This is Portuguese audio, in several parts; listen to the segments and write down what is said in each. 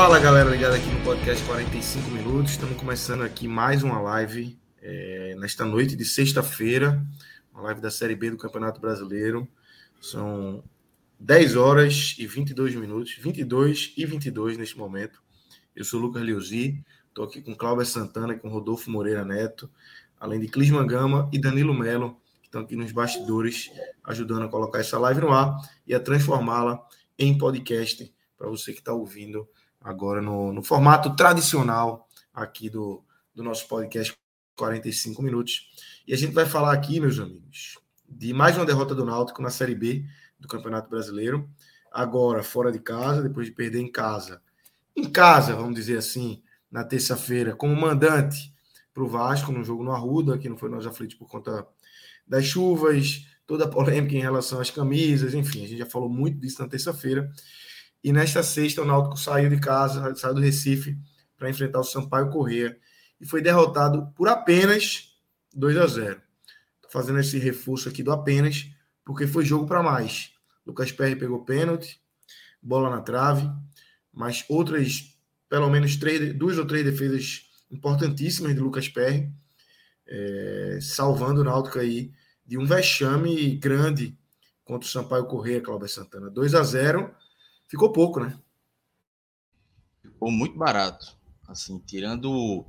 Fala galera ligada aqui no podcast 45 minutos. Estamos começando aqui mais uma live é, nesta noite de sexta-feira, uma live da Série B do Campeonato Brasileiro. São 10 horas e 22 minutos, 22 e 22 neste momento. Eu sou o Lucas Liuzi, estou aqui com Cláudio Santana e com Rodolfo Moreira Neto, além de Clisman Gama e Danilo Melo, que estão aqui nos bastidores ajudando a colocar essa live no ar e a transformá-la em podcast para você que está ouvindo agora no, no formato tradicional aqui do, do nosso podcast 45 minutos. E a gente vai falar aqui, meus amigos, de mais uma derrota do Náutico na Série B do Campeonato Brasileiro. Agora, fora de casa, depois de perder em casa. Em casa, vamos dizer assim, na terça-feira, como mandante para o Vasco, no jogo no Arruda, que não foi nós aflitos por conta das chuvas, toda a polêmica em relação às camisas, enfim, a gente já falou muito disso na terça-feira. E nesta sexta, o Náutico saiu de casa, saiu do Recife para enfrentar o Sampaio Corrêa e foi derrotado por apenas 2 a 0. Estou fazendo esse reforço aqui do apenas, porque foi jogo para mais. Lucas Perry pegou pênalti, bola na trave, mas outras, pelo menos três, duas ou três defesas importantíssimas de Lucas Perry, é, salvando o Náutico aí de um vexame grande contra o Sampaio Corrêa, Cláudio Santana. 2 a 0 ficou pouco, né? Ficou muito barato. Assim, tirando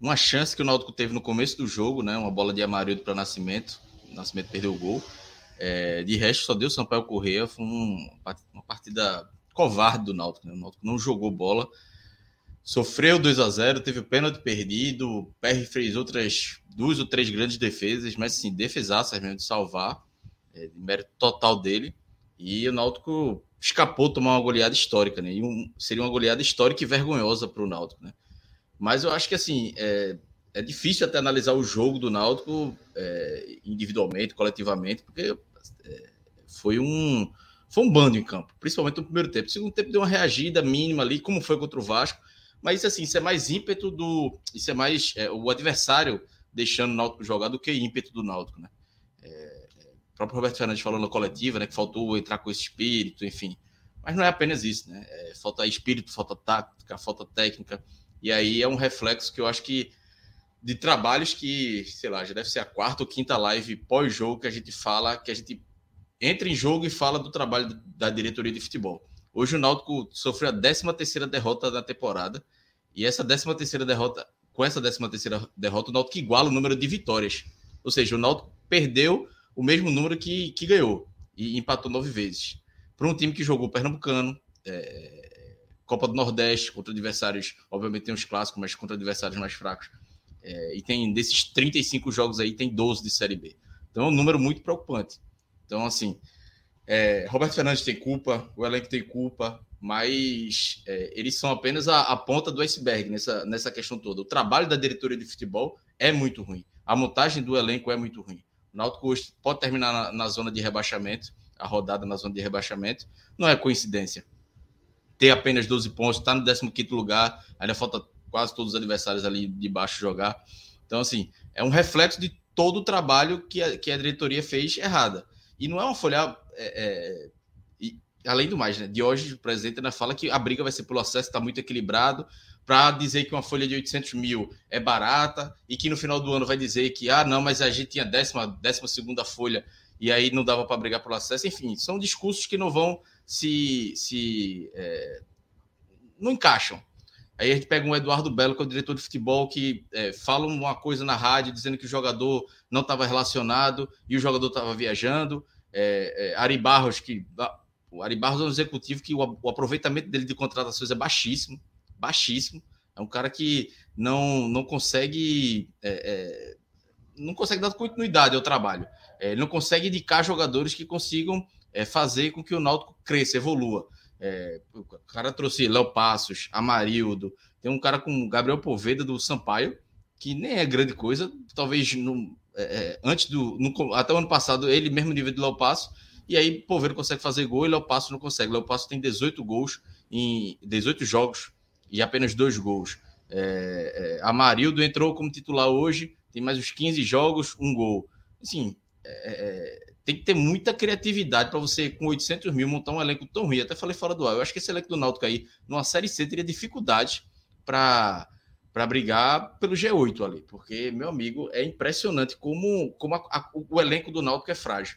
uma chance que o Náutico teve no começo do jogo, né? Uma bola de Amarildo para Nascimento. O Nascimento perdeu o gol. É, de resto, só deu Sampaio Correia. Foi um, uma partida covarde do Náutico. Né? O Náutico não jogou bola. Sofreu 2 a 0 teve o pênalti perdido. PR fez outras duas ou três grandes defesas, mas sim, defesaças mesmo de salvar. É, de mérito total dele. E o Náutico escapou de tomar uma goleada histórica, né? E um, seria uma goleada histórica e vergonhosa para o Náutico, né? Mas eu acho que assim é, é difícil até analisar o jogo do Náutico é, individualmente, coletivamente, porque é, foi um foi um bando em campo, principalmente no primeiro tempo. O segundo tempo deu uma reagida mínima ali, como foi contra o Vasco. Mas assim, isso é mais ímpeto do. Isso é mais é, o adversário deixando o Náutico jogar do que ímpeto do Náutico, né? É, próprio Roberto Fernandes falou na coletiva, né? Que faltou entrar com esse espírito, enfim. Mas não é apenas isso, né? É, falta espírito, falta tática, falta técnica. E aí é um reflexo que eu acho que de trabalhos que, sei lá, já deve ser a quarta ou quinta live pós-jogo que a gente fala, que a gente entra em jogo e fala do trabalho da diretoria de futebol. Hoje o Náutico sofreu a 13 terceira derrota da temporada, e essa 13 terceira derrota, com essa 13 terceira derrota, o Náutico iguala o número de vitórias. Ou seja, o Náutico perdeu o mesmo número que, que ganhou, e empatou nove vezes. Para um time que jogou Pernambucano, é, Copa do Nordeste, contra adversários, obviamente tem os clássicos, mas contra adversários mais fracos. É, e tem desses 35 jogos aí, tem 12 de Série B. Então é um número muito preocupante. Então, assim, é, Roberto Fernandes tem culpa, o elenco tem culpa, mas é, eles são apenas a, a, ponta do iceberg nessa, nessa questão toda. O trabalho da diretoria de futebol é muito ruim. A montagem do elenco é muito ruim. O Náutico hoje pode terminar na, na zona de rebaixamento, a rodada na zona de rebaixamento. Não é coincidência ter apenas 12 pontos, está no 15 lugar, ainda falta quase todos os adversários ali de baixo jogar. Então, assim, é um reflexo de todo o trabalho que a, que a diretoria fez errada. E não é uma folha. É, é, e, além do mais, né? De hoje, o presidente ainda fala que a briga vai ser pelo acesso, está muito equilibrado, para dizer que uma folha de 800 mil é barata e que no final do ano vai dizer que, ah, não, mas a gente tinha décima, décima segunda folha e aí não dava para brigar pelo acesso. Enfim, são discursos que não vão se, se é, não encaixam. Aí a gente pega um Eduardo Belo, que é o diretor de futebol, que é, fala uma coisa na rádio dizendo que o jogador não estava relacionado e o jogador estava viajando. é, é, Ari Barros, que o Ari Barros é um executivo que o, o aproveitamento dele de contratações é baixíssimo, baixíssimo. É um cara que não, não consegue é, é, não consegue dar continuidade ao trabalho. É, ele não consegue indicar jogadores que consigam é, fazer com que o Náutico cresça, evolua. É, o cara trouxe Léo Passos, Amarildo, tem um cara com Gabriel Poveda do Sampaio, que nem é grande coisa, talvez no, é, antes do. No, até o ano passado, ele mesmo nível de Léo Passo, e aí Poveda consegue fazer gol e Léo Passo não consegue. Léo Passo tem 18 gols em 18 jogos e apenas dois gols. É, é, Amarildo entrou como titular hoje, tem mais uns 15 jogos, um gol. Assim, é, é, tem que ter muita criatividade para você, com 800 mil, montar um elenco tão ruim. Até falei fora do ar. Eu acho que esse elenco do Náutico aí, numa Série C, teria dificuldade para para brigar pelo G8 ali, porque, meu amigo, é impressionante como, como a, a, o elenco do Náutico é frágil.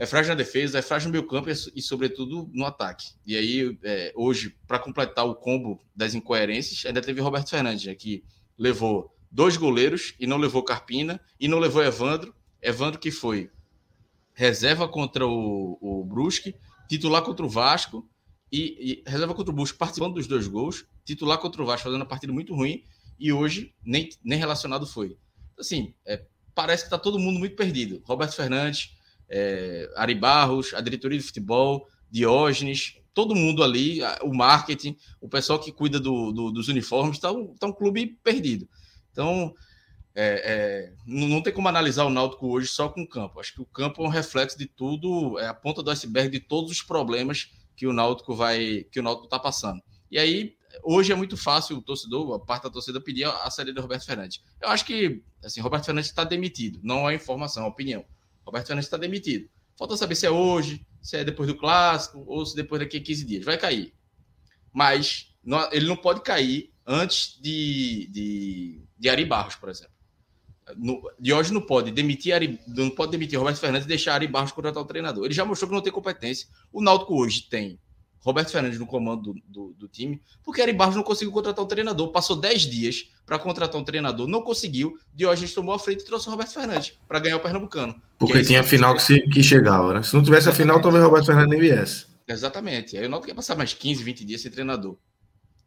É frágil na defesa, é frágil no meio campo e, sobretudo, no ataque. E aí, é, hoje, para completar o combo das incoerências, ainda teve Roberto Fernandes, né, que levou dois goleiros e não levou Carpina, e não levou Evandro. Evandro que foi reserva contra o, o Brusque, titular contra o Vasco e, e, reserva contra o Brusque participando dos dois gols, titular contra o Vasco fazendo uma partida muito ruim e hoje nem, nem relacionado foi. Assim, é, parece que está todo mundo muito perdido. Roberto Fernandes, é, Ari Barros, a diretoria de futebol, Diógenes, todo mundo ali, o marketing, o pessoal que cuida do, do, dos uniformes, está um, tá um clube perdido. Então, é, é, não, tem como analisar o Náutico hoje só com o campo. Acho que o campo é um reflexo de tudo, é a ponta do iceberg de todos os problemas que o Náutico vai, que o Náutico está passando. E aí, hoje é muito fácil o torcedor, a parte da torcida, pedir a, saída do Roberto Fernandes. Eu acho que, assim, Roberto Fernandes está demitido, não é informação, é opinião. Roberto Fernandes está demitido. Falta saber se é hoje, se é depois do clássico, ou se depois daqui a 15 dias. Vai cair. Mas não, ele não pode cair antes de, de, de Ari Barros, por exemplo no, de hoje não pode demitir Ari, não pode demitir Roberto Fernandes e deixar Ari Barros contratar o treinador. Ele já mostrou que não tem competência. O Náutico hoje tem Roberto Fernandes no comando do, do, do time, porque Ari Barros não conseguiu contratar um treinador. Passou 10 dias para contratar um treinador, não conseguiu. Diógenes tomou a frente e trouxe o Roberto Fernandes para ganhar o Pernambucano. Porque é tinha a final que, se, que chegava, né? Se não tivesse a final, talvez o Roberto Fernandes nem viesse. Exatamente. Aí o Náutico ia passar mais 15, 20 dias sem treinador.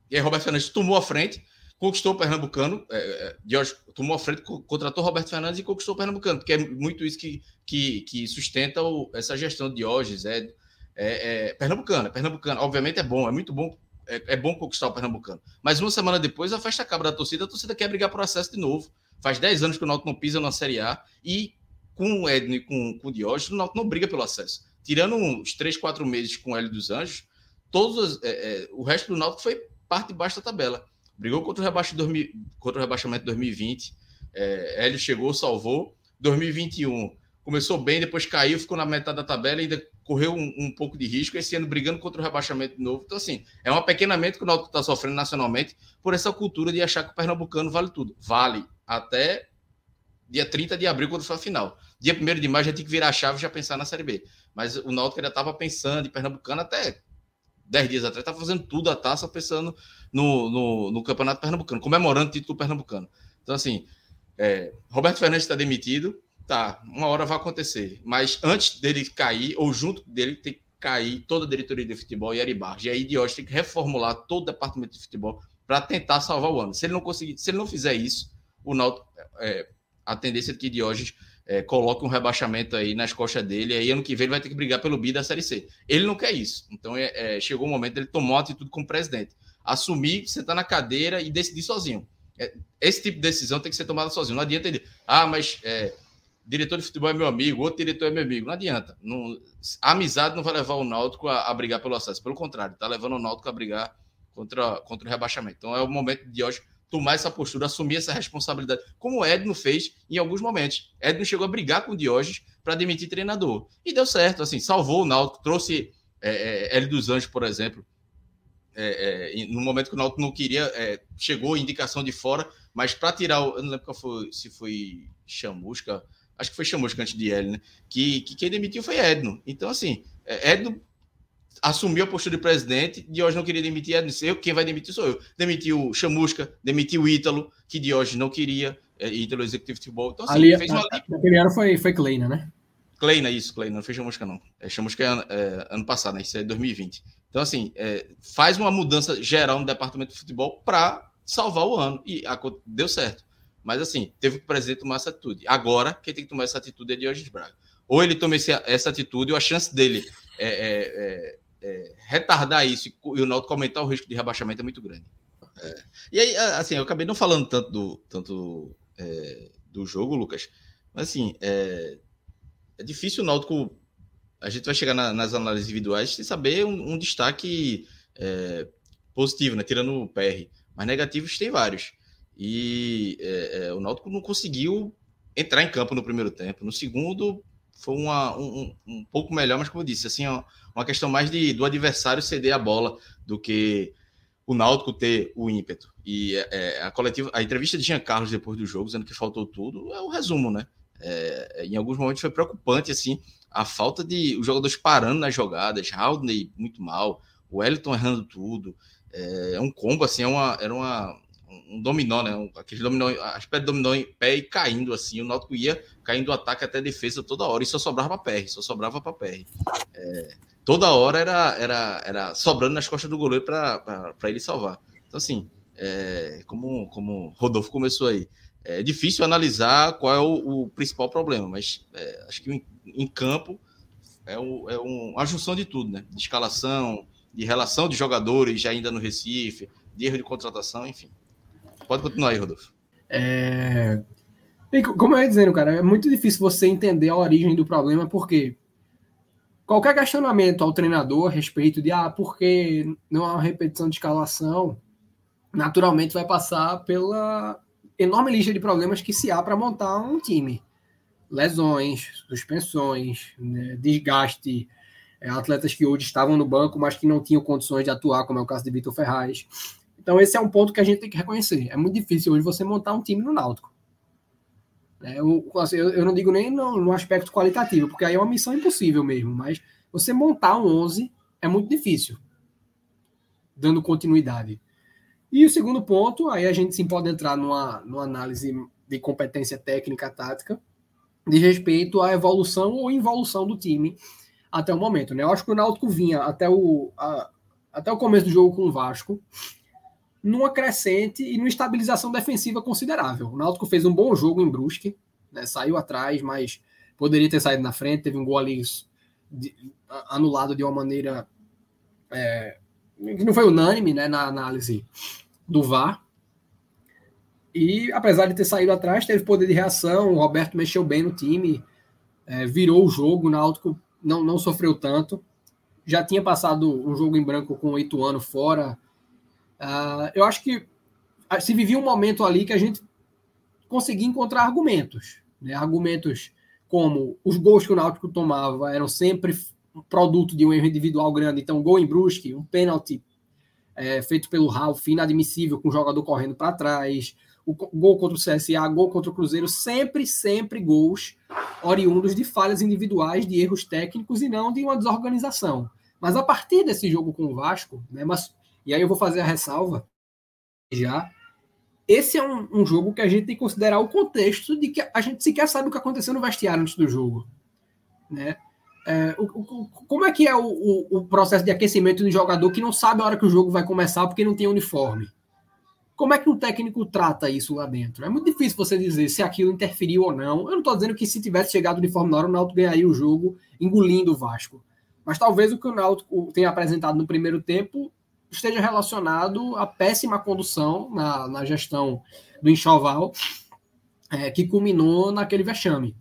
E aí Roberto Fernandes tomou a frente, conquistou o Pernambucano, é, é Jorge tomou a frente, contratou Roberto Fernandes e conquistou o Pernambucano, porque é muito isso que, que, que sustenta o, essa gestão de Diógenes, é, é, é Pernambucano, é Pernambucano, obviamente é bom, é muito bom, é, é, bom conquistar o Pernambucano, mas uma semana depois a festa acaba da torcida, a torcida quer brigar por acesso de novo, faz 10 anos que o Náutico não pisa na Série A e com o Edno e com, com o Diógenes, o Náutico não briga pelo acesso, tirando uns 3, 4 meses com o Hélio dos Anjos, todos, é, o resto do Náutico foi parte de baixo da tabela, brigou contra o, rebaixo 2000, contra o rebaixamento de 2020. É, Hélio chegou, salvou. 2021 começou bem, depois caiu, ficou na metade da tabela e ainda correu um, um, pouco de risco. Esse ano brigando contra o rebaixamento de novo. Então, assim, é um apequenamento que o Náutico está sofrendo nacionalmente por essa cultura de achar que o Pernambucano vale tudo. Vale até dia 30 de abril, quando for a final. Dia 1 de maio já tem que virar a chave e já pensar na Série B. Mas o Náutico ainda estava pensando em Pernambucano até 10 dias atrás, estava fazendo tudo a taça pensando no, no, no, Campeonato Pernambucano, comemorando o título pernambucano. Então, assim, é, Roberto Fernandes está demitido, tá, uma hora vai acontecer. Mas antes dele cair, ou junto dele, tem que cair toda a diretoria de futebol e Ari Barros. E aí, hoje, tem que reformular todo o departamento de futebol para tentar salvar o ano. Se ele não conseguir, se ele não fizer isso, o Náutico, é, a tendência é que Diógenes é, coloque um rebaixamento aí nas costas dele, aí ano que vem ele vai ter que brigar pelo bi da Série C. Ele não quer isso. Então é, é, chegou o momento dele tomar uma atitude como presidente assumir, sentar na cadeira e decidir sozinho. É, esse tipo de decisão tem que ser tomada sozinho. Não adianta ele, ah, mas é, diretor de futebol é meu amigo, outro diretor é meu amigo. Não adianta. Não, a amizade não vai levar o Náutico a, a brigar pelo acesso. Pelo contrário, está levando o Náutico a brigar contra, contra o rebaixamento. Então é o momento de hoje tomar essa postura, assumir essa responsabilidade, como o Edno fez em alguns momentos. Edno chegou a brigar com o Diógenes para demitir treinador. E deu certo, assim, salvou o Náutico, trouxe é, é, Hélio dos Anjos, por exemplo, é, é, no momento que o Náutico não queria, é, chegou indicação de fora, mas para tirar o. Eu não lembro foi, se foi Chamusca, acho que foi Chamusca antes de Hélio, né? Que, que quem demitiu foi Edno. Então, assim, é, Edno assumiu a postura de presidente, Diógenes não queria demitir Edno, eu, quem vai demitir sou eu. Demitiu Chamusca, demitiu Ítalo, que Diógenes não queria, é, Ítalo Executivo de Futebol. Então, assim, Ali, fez uma. Aquele ano foi, foi Kleina, né? Kleina, isso, Kleina, não fez chamusca, não. É, chamusca é, é, ano passado, né? Isso é 2020. Então, assim, é, faz uma mudança geral no departamento de futebol para salvar o ano. E a, deu certo. Mas, assim, teve que o presidente tomar essa atitude. Agora, quem tem que tomar essa atitude é Diógenes Braga. Ou ele toma esse, essa atitude, ou a chance dele é, é, é retardar isso e, o Náutico aumentar o risco de rebaixamento é muito grande. É. E aí, assim, eu acabei não falando tanto do, tanto, é, do jogo, Lucas, mas assim, é, é difícil o Náutico. A gente vai chegar na, nas análises individuais sem saber um, um destaque é, positivo, né? Tirando o PR. Mas negativos tem vários. E é, é, o Náutico não conseguiu entrar em campo no primeiro tempo. No segundo, foi uma, um, um pouco melhor, mas como eu disse, assim, uma questão mais de, do adversário ceder a bola do que o Náutico ter o ímpeto. E é, é, a coletiva, a entrevista de Jean Carlos depois do jogo, dizendo que faltou tudo, é o resumo, né? É, em alguns momentos foi preocupante, assim, a falta de os jogadores parando nas jogadas, Haldney muito mal, o Wellington errando tudo. É, é um combo, assim, é uma, era uma, um dominó, né? Um, aquele dominó, as pedras dominó em pé e caindo, assim. O Náutico ia caindo o ataque até a defesa toda hora e só sobrava para PR, só sobrava para PR. É, toda hora era, era, era sobrando nas costas do goleiro para ele salvar. Então, assim, é, como, como Rodolfo começou aí, é difícil analisar qual é o, o principal problema, mas é, acho que em, em campo é, o, é um, uma junção de tudo, né? De escalação, de relação de jogadores já ainda no Recife, de erro de contratação, enfim. Pode continuar aí, Rodolfo. É... Como eu ia dizendo, cara, é muito difícil você entender a origem do problema, porque qualquer questionamento ao treinador a respeito de ah, por que não há uma repetição de escalação, naturalmente vai passar pela enorme lista de problemas que se há para montar um time. Lesões, suspensões, né, desgaste, é, atletas que hoje estavam no banco, mas que não tinham condições de atuar, como é o caso de Vitor Ferraz. Então, esse é um ponto que a gente tem que reconhecer. É muito difícil hoje você montar um time no Náutico. É, eu, assim, eu, eu, não digo nem no, no, aspecto qualitativo, porque aí é uma missão impossível mesmo, mas você montar um 11 é muito difícil, dando continuidade. E o segundo ponto, aí a gente sim pode entrar numa, numa análise de competência técnica tática, de respeito à evolução ou involução do time até o momento. Né? Eu acho que o Náutico vinha até o, a, até o começo do jogo com o Vasco numa crescente e numa estabilização defensiva considerável. O Náutico fez um bom jogo em Brusque, né? saiu atrás, mas poderia ter saído na frente, teve um gol ali de, anulado de uma maneira é, que não foi unânime né, na análise do VAR. E apesar de ter saído atrás, teve poder de reação. O Roberto mexeu bem no time, é, virou o jogo. O Náutico não, não sofreu tanto. Já tinha passado um jogo em branco com oito anos fora. Uh, eu acho que se vivia um momento ali que a gente conseguia encontrar argumentos. Né? Argumentos como os gols que o Náutico tomava eram sempre produto de um erro individual grande. Então, gol em Brusque, um pênalti é, feito pelo Ralf, inadmissível, com o jogador correndo para trás, o gol contra o CSA, gol contra o Cruzeiro, sempre, sempre gols oriundos de falhas individuais, de erros técnicos e não de uma desorganização. Mas a partir desse jogo com o Vasco, né, mas, e aí eu vou fazer a ressalva já, esse é um, um, jogo que a gente tem que considerar o contexto de que a gente sequer sabe o que aconteceu no vestiário antes do jogo. Né? É, o, o, como é que é o, o, processo de aquecimento do jogador que não sabe a hora que o jogo vai começar porque não tem uniforme? Como é que um técnico trata isso lá dentro? É muito difícil você dizer se aquilo interferiu ou não. Eu não estou dizendo que se tivesse chegado uniforme na hora, o Náutico ganharia o jogo engolindo o Vasco. Mas talvez o que o Náutico tenha apresentado no primeiro tempo esteja relacionado à péssima condução na, na gestão do enxoval, é, que culminou naquele vexame.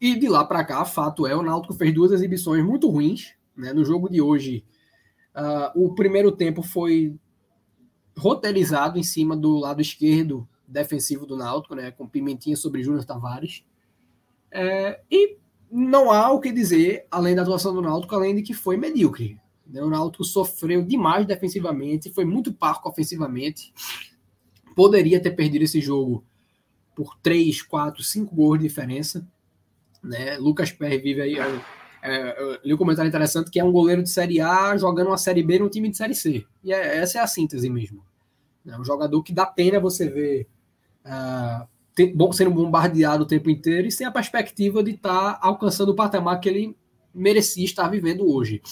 E de lá para cá, fato é, o Náutico fez duas exibições muito ruins. Né? No jogo de hoje, uh, o primeiro tempo foi roteirizado em cima do lado esquerdo defensivo do Náutico, né? com Pimentinha sobre Júnior Tavares. É, e não há o que dizer, além da atuação do Náutico, além de que foi medíocre. Né? O Náutico sofreu demais defensivamente, foi muito parco ofensivamente. Poderia ter perdido esse jogo por 3, 4, 5 gols de diferença. Né? Lucas Perry vive aí. É, é, li um comentário interessante que é um goleiro de Série A jogando uma Série B no time de Série C. E é, essa é a síntese mesmo. É um jogador que dá pena você ver uh, sendo bombardeado o tempo inteiro e sem a perspectiva de estar tá alcançando o patamar que ele merecia estar vivendo hoje.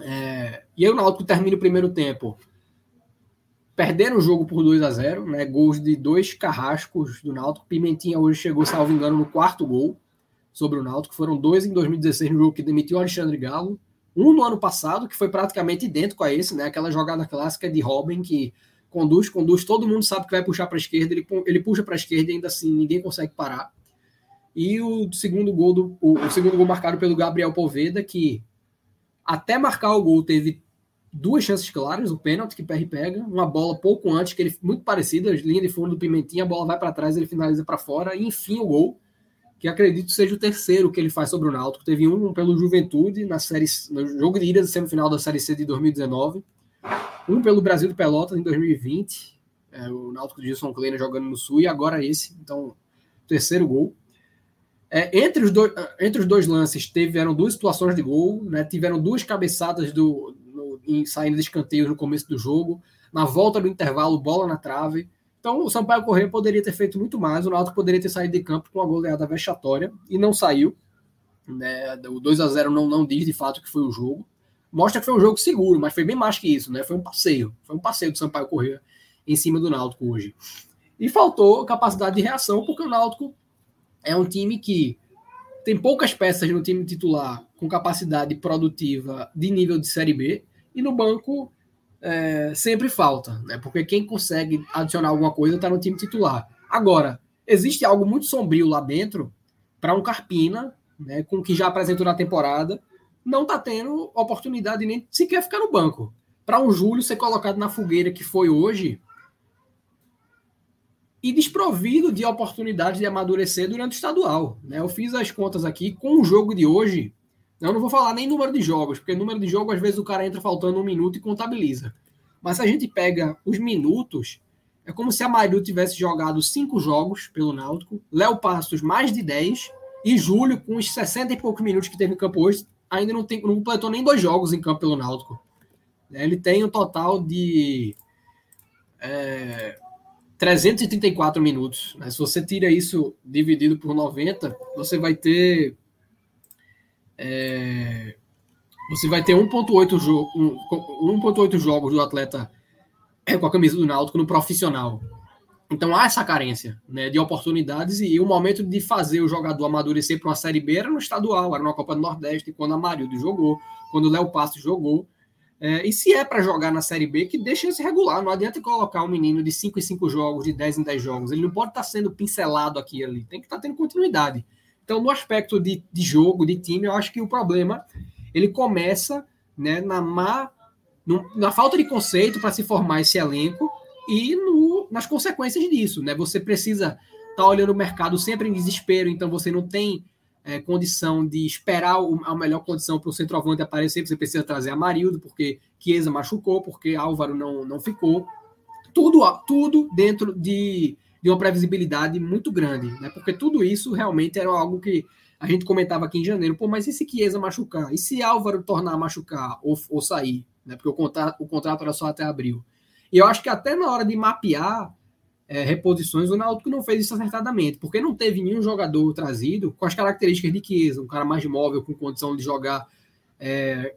É, e aí o Náutico termina o primeiro tempo perderam o jogo por 2 a 0 né? Gols de dois carrascos do Náutico. Pimentinha hoje chegou, salvo engano, no quarto gol sobre o Náutico. Foram dois em 2016 no jogo que demitiu Alexandre Galo. Um no ano passado, que foi praticamente idêntico a esse, né? Aquela jogada clássica de Robin que conduz, conduz, todo mundo sabe que vai puxar para a esquerda, ele, ele puxa para a esquerda e ainda assim ninguém consegue parar. E o segundo gol do o, o segundo gol marcado pelo Gabriel Poveda, que até marcar o gol teve duas chances claras, o pênalti que o PR pega, uma bola pouco antes, que ele muito parecida, linha de fundo do Pimentinha, a bola vai para trás, ele finaliza para fora, e enfim o gol, que acredito seja o terceiro que ele faz sobre o Náutico. Teve um pelo Juventude na série no jogo de ida da semifinal da Série C de 2019, um pelo Brasil de Pelotas em 2020, é, o Náutico de Gilson Kleina jogando no Sul, e agora esse, então, terceiro gol. É, entre, os dois, entre os dois lances, tiveram duas situações de gol, né, tiveram duas cabeçadas do, em saindo de escanteios no começo do jogo. Na volta do intervalo, bola na trave. Então, o Sampaio Correia poderia ter feito muito mais. O Náutico poderia ter saído de campo com uma goleada vexatória e não saiu. Né? O 2 a 0 não, não diz de fato que foi o jogo. Mostra que foi um jogo seguro, mas foi bem mais que isso. Né? Foi um passeio. Foi um passeio do Sampaio Correia em cima do Náutico hoje. E faltou capacidade de reação, porque o Náutico é um time que tem poucas peças no time titular com capacidade produtiva de nível de Série B e no banco é, sempre falta, né? Porque quem consegue adicionar alguma coisa está no time titular. Agora, existe algo muito sombrio lá dentro para um Carpina, né, com o que já apresentou na temporada, não está tendo oportunidade nem sequer ficar no banco. Para um Júlio ser colocado na fogueira que foi hoje e desprovido de oportunidade de amadurecer durante o estadual. Né? Eu fiz as contas aqui com o jogo de hoje. Eu não vou falar nem número de jogos, porque número de jogos, às vezes, o cara entra faltando um minuto e contabiliza. Mas se a gente pega os minutos, é como se a Mario tivesse jogado cinco jogos pelo Náutico, Léo Passos mais de 10, e Júlio, com os 60 e poucos minutos que teve em campo hoje, ainda não, tem, não completou nem dois jogos em campo pelo Náutico. Ele tem um total de é, 334 minutos. Né? Se você tira isso dividido por 90, você vai ter é, você vai ter 1.8 jo 1.8 jogos do atleta é, com a camisa do Náutico no profissional. Então há essa carência né, de oportunidades e o momento de fazer o jogador amadurecer para uma Série B era no estadual, era na Copa do Nordeste, quando a Marildo jogou, quando o Léo Passo jogou. É, e se é para jogar na Série B, que deixa se regular. Não adianta colocar um menino de 5 em 5 jogos, de 10 em 10 jogos. Ele não pode estar tá sendo pincelado aqui ali. Tem que estar tá tendo continuidade. Então, no aspecto de, de jogo, de time, eu acho que o problema ele começa né, na má, no, na falta de conceito para se formar esse elenco e no, nas consequências disso. Né? Você precisa estar tá olhando o mercado sempre em desespero, então você não tem é, condição de esperar o, a melhor condição para o centroavante aparecer, você precisa trazer a Marildo, porque Chiesa machucou, porque Álvaro não, não ficou. Tudo, tudo dentro de de uma previsibilidade muito grande, né? Porque tudo isso realmente era algo que a gente comentava aqui em janeiro. Pô, mas e se Chiesa machucar? E se Álvaro tornar a machucar ou, ou sair? Né? Porque o contrato, o contrato era só até abril. E eu acho que até na hora de mapear é, reposições, o Náutico não fez isso acertadamente, porque não teve nenhum jogador trazido com as características de Chiesa, um cara mais móvel, com condição de jogar é,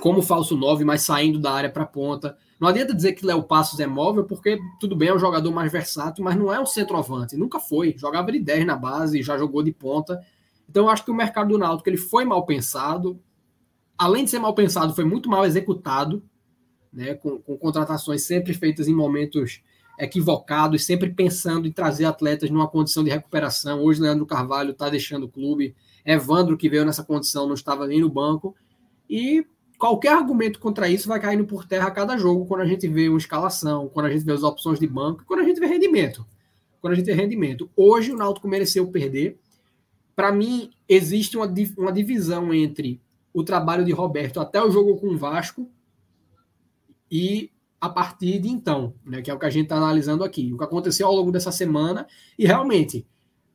como falso 9, mas saindo da área para ponta. Não adianta dizer que Léo Passos é móvel, porque tudo bem, é um jogador mais versátil, mas não é um centroavante. Nunca foi. Jogava de 10 na base, já jogou de ponta. Então, eu acho que o mercado do Náutico ele foi mal pensado. Além de ser mal pensado, foi muito mal executado, né, com, com contratações sempre feitas em momentos equivocados, sempre pensando em trazer atletas numa condição de recuperação. Hoje, Leandro Carvalho está deixando o clube. Evandro, que veio nessa condição, não estava nem no banco. E qualquer argumento contra isso vai caindo por terra a cada jogo, quando a gente vê uma escalação, quando a gente vê as opções de banco, quando a gente vê rendimento. Quando a gente vê rendimento. Hoje o Náutico mereceu perder. Para mim, existe uma, uma divisão entre o trabalho de Roberto até o jogo com o Vasco e a partir de então, né, que é o que a gente está analisando aqui, o que aconteceu ao longo dessa semana e realmente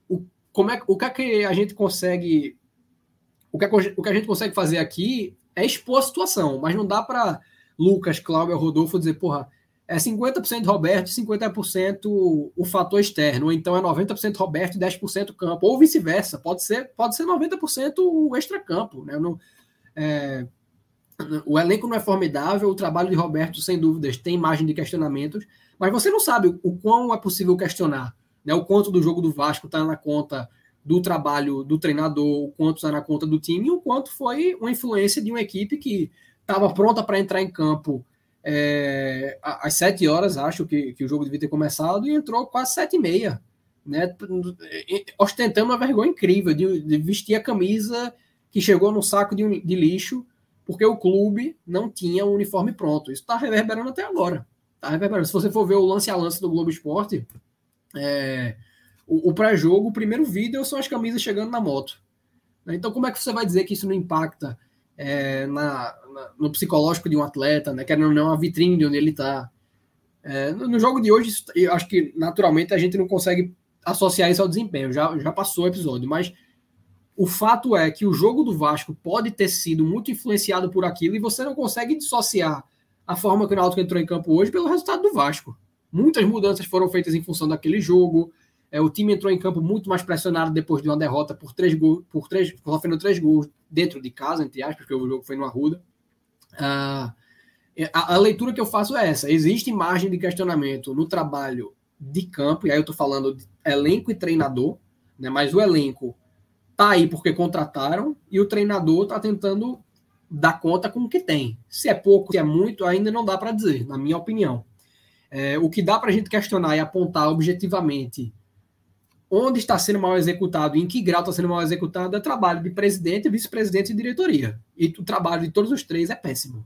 o, como é, o que, é que a gente consegue o que, é, o que a gente consegue fazer aqui é expor a situação, mas não dá para Lucas, Cláudio, Rodolfo dizer, porra, é 50% Roberto e 50% o fator externo, ou então é 90% Roberto e 10% campo, ou vice-versa, pode ser, pode ser 90% o extra-campo. Né? Não, é, o elenco não é formidável, o trabalho de Roberto, sem dúvidas, tem margem de questionamentos, mas você não sabe o quão é possível questionar. Né? O quanto do jogo do Vasco está na conta do trabalho do treinador, o quanto está na conta do time, e o quanto foi uma influência de uma equipe que estava pronta para entrar em campo é, às sete horas, acho que, que o jogo devia ter começado, e entrou quase sete e meia, né, ostentando uma vergonha incrível de, de vestir a camisa que chegou no saco de, de, lixo, porque o clube não tinha o uniforme pronto. Isso está reverberando até agora. Tá reverberando. Se você for ver o lance a lance do Globo Esporte, é, o, o pré-jogo, o primeiro vídeo são as camisas chegando na moto. Então, como é que você vai dizer que isso não impacta é, na, na, no psicológico de um atleta, né? Querendo ou não, a vitrine de onde ele está. É, no, no, jogo de hoje, eu acho que naturalmente a gente não consegue associar isso ao desempenho, já, já passou o episódio, mas o fato é que o jogo do Vasco pode ter sido muito influenciado por aquilo e você não consegue dissociar a forma que o Náutico entrou em campo hoje pelo resultado do Vasco. Muitas mudanças foram feitas em função daquele jogo. É, o time entrou em campo muito mais pressionado depois de uma derrota por três gols, por três, sofrendo três gols dentro de casa, entre aspas, porque o jogo foi no Arruda. Ah, a, a, leitura que eu faço é essa: existe margem de questionamento no trabalho de campo, e aí eu estou falando de elenco e treinador, né, mas o elenco tá aí porque contrataram e o treinador está tentando dar conta com o que tem. Se é pouco, se é muito, ainda não dá para dizer, na minha opinião. É, o que dá para a gente questionar e apontar objetivamente onde está sendo mal executado e em que grau está sendo mal executado é trabalho de presidente, vice-presidente e diretoria. E o trabalho de todos os três é péssimo.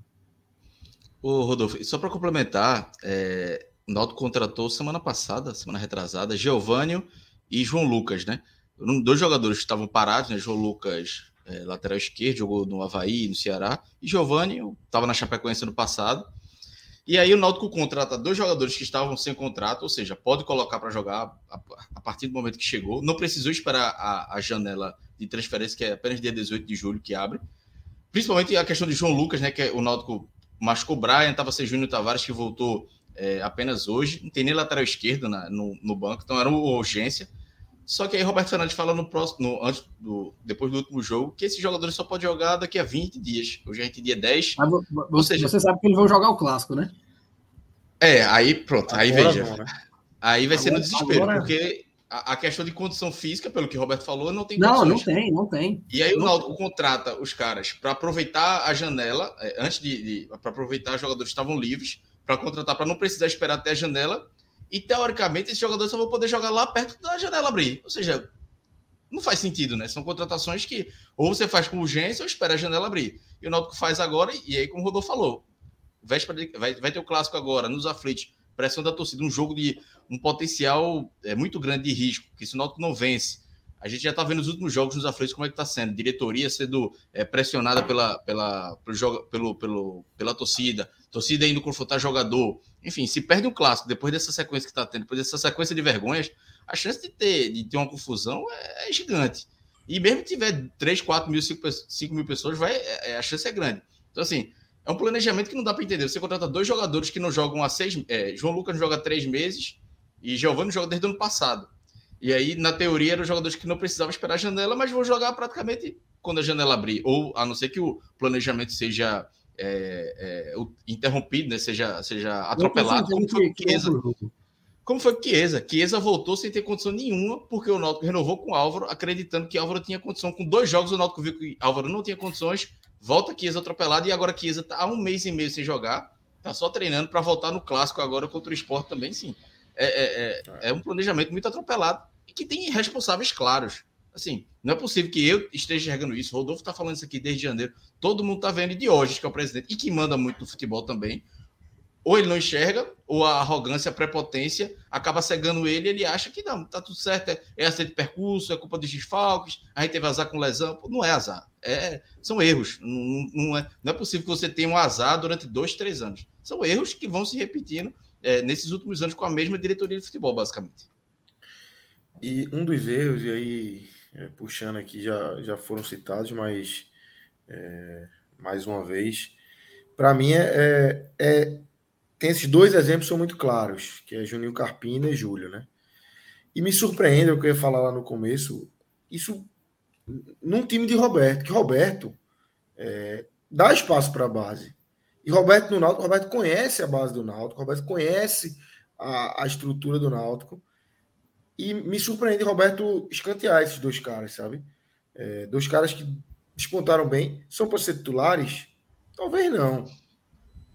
Ô, Rodolfo, só para complementar, é, o contratou semana passada, semana retrasada, Giovânio e João Lucas, né? Dois jogadores que estavam parados, né? João Lucas, é, lateral esquerdo, jogou no Havaí, no Ceará, e Giovânio estava na Chapecoense no passado. E aí o Náutico contrata dois jogadores que estavam sem contrato, ou seja, pode colocar para jogar a, partir do momento que chegou. Não precisou esperar a, a, janela de transferência, que é apenas dia 18 de julho que abre. Principalmente a questão de João Lucas, né? Que o Náutico machucou Brian, estava sem Júnior Tavares, que voltou é, apenas hoje. Não tem nem lateral esquerdo na, no, no, banco, então era uma urgência. Só que aí Roberto Fernandes fala no próximo, no, antes do, depois do último jogo, que esses jogadores só podem jogar daqui a 20 dias. Hoje a gente é dia 10. Mas, você, seja, você sabe que eles vão jogar o clássico, né? É, aí pronto, aí agora veja. Não, né? Aí vai agora, ser no desespero, agora... porque a, a, questão de condição física, pelo que o Roberto falou, não tem Não, condições. não tem, não tem. E aí não o Náutico contrata os caras para aproveitar a janela, é, antes de, de para aproveitar os jogadores que estavam livres, para contratar, para não precisar esperar até a janela e teoricamente esses jogadores só vão poder jogar lá perto da janela abrir. Ou seja, não faz sentido, né? São contratações que ou você faz com urgência ou espera a janela abrir. E o Náutico faz agora, e aí, como o Rodolfo falou, véspera de, vai, vai ter o clássico agora, nos aflitos, pressão da torcida, um jogo de um potencial é, muito grande de risco, que se o Náutico não vence, a gente já está vendo os últimos jogos nos aflitos como é que está sendo. Diretoria sendo é, pressionada pela, pela, pelo, pelo, pelo, pela torcida, torcida indo confrontar jogador. Enfim, se perde um clássico depois dessa sequência que está tendo, depois dessa sequência de vergonhas, a chance de ter, de ter uma confusão é, é gigante. E mesmo que tiver 3, 4 mil, 5, 5 mil pessoas, vai, é, é, a chance é grande. Então, assim, é um planejamento que não dá para entender. Você contrata dois jogadores que não jogam há seis. É, João Lucas joga três meses e Giovanni joga desde o ano passado. E aí, na teoria, eram jogadores que não precisavam esperar a janela, mas vão jogar praticamente quando a janela abrir. Ou a não ser que o planejamento seja é, é, interrompido, né? seja, seja atropelado. Como foi, que Chiesa, como foi que Chiesa? Chiesa voltou sem ter condição nenhuma, porque o Náutico renovou com o Álvaro, acreditando que Álvaro tinha condição. Com dois jogos, o Náutico viu que Álvaro não tinha condições, volta Chiesa atropelado, e agora Chiesa está há um mês e meio sem jogar, está só treinando para voltar no clássico agora contra o esporte também, sim. É, é, é, é um planejamento muito atropelado e que tem responsáveis claros. Assim, não é possível que eu esteja enxergando isso. O Rodolfo está falando isso aqui desde janeiro. Todo mundo está vendo, de hoje, que é o presidente, e que manda muito no futebol também. Ou ele não enxerga, ou a arrogância, a prepotência acaba cegando ele ele acha que não, tá tudo certo, é, é acerto de percurso, é culpa dos desfalques, a gente teve azar com lesão. Pô, não é azar, é, são erros. Não, não, é, não é possível que você tenha um azar durante dois, três anos. São erros que vão se repetindo é, nesses últimos anos com a mesma diretoria de futebol, basicamente. E um dos erros, e aí é, puxando aqui, já, já foram citados, mas é, mais uma vez, para mim é, é, é, tem esses dois exemplos são muito claros, que é Juninho Carpina e Júlio, né? E me surpreende o que eu ia falar lá no começo, isso num time de Roberto, que Roberto é, dá espaço para a base. E Roberto no Náutico, Roberto conhece a base do Náutico, Roberto conhece a, a estrutura do Náutico. E me surpreende Roberto escantear esses dois caras, sabe? É, dois caras que despontaram bem. São para ser titulares? Talvez não.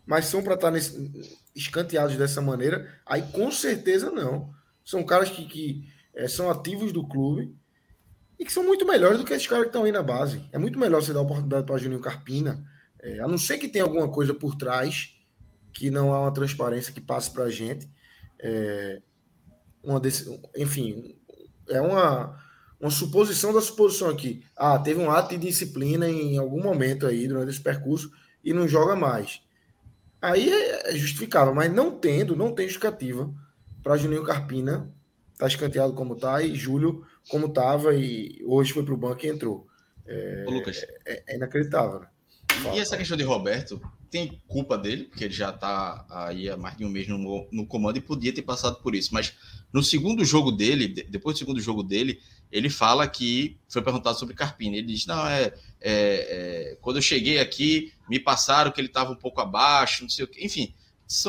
Mas são para estar nesse, escanteados dessa maneira? Aí com certeza não. São caras que, que é, são ativos do clube e que são muito melhores do que esses caras que estão aí na base. É muito melhor você dar oportunidade para Juninho Carpina, é, a não ser que tenha alguma coisa por trás que não há uma transparência que passe para a gente. É, uma desse, enfim, é uma, uma suposição da suposição aqui. Ah, teve um ato de disciplina em algum momento aí durante esse percurso e não joga mais. Aí é, é justificável, mas não tendo, não tem justificativa para Juninho Carpina tá escanteado como tá e Júlio como tava e hoje foi para o banco e entrou. É, Lucas. É, é inacreditável. Né? E essa questão de Roberto, tem culpa dele, porque ele já está aí há mais de um mês no, no, comando e podia ter passado por isso. Mas no segundo jogo dele, depois do segundo jogo dele, ele fala que foi perguntado sobre Carpini. Ele diz: Não, é, é, é quando eu cheguei aqui, me passaram que ele estava um pouco abaixo, não sei o quê. Enfim,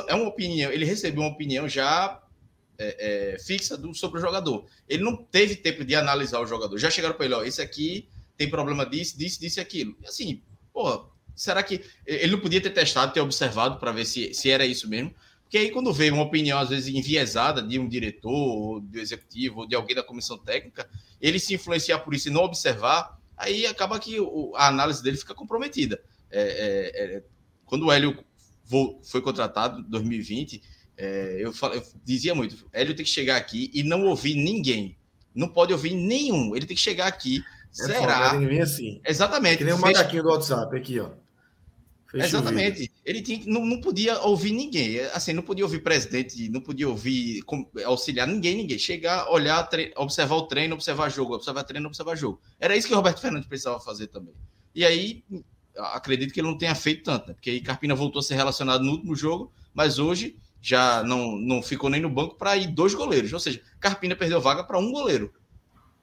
é uma opinião. Ele recebeu uma opinião já é, é, fixa do, sobre o jogador. Ele não teve tempo de analisar o jogador. Já chegaram para ele: Ó, esse aqui tem problema disso, disso, disso e aquilo. E assim, porra será que ele não podia ter testado, ter observado para ver se, se era isso mesmo? Porque aí, quando vem uma opinião, às vezes, enviesada de um diretor, ou do executivo, ou de alguém da comissão técnica, ele se influenciar por isso e não observar, aí acaba que a análise dele fica comprometida. É, é, é, quando o Hélio foi contratado em 2020, é, eu, eu, dizia muito: Hélio tem que chegar aqui e não ouvir ninguém. Não pode ouvir nenhum. Ele tem que chegar aqui. É será? Foda, assim. Exatamente. Que nem o um macaquinho do WhatsApp aqui, ó. Exatamente. Ele tinha, não, não podia ouvir ninguém. Assim, não podia ouvir presidente, não podia ouvir auxiliar ninguém, ninguém. Chegar, olhar, tre... observar o treino, observar jogo, observar treino, observar jogo. Era isso que o Roberto Fernandes precisava fazer também. E aí, acredito que ele não tenha feito tanto, né? porque aí Carpina voltou a ser relacionado no último jogo, mas hoje já não, não ficou nem no banco para ir dois goleiros. Ou seja, Carpina perdeu vaga para um goleiro.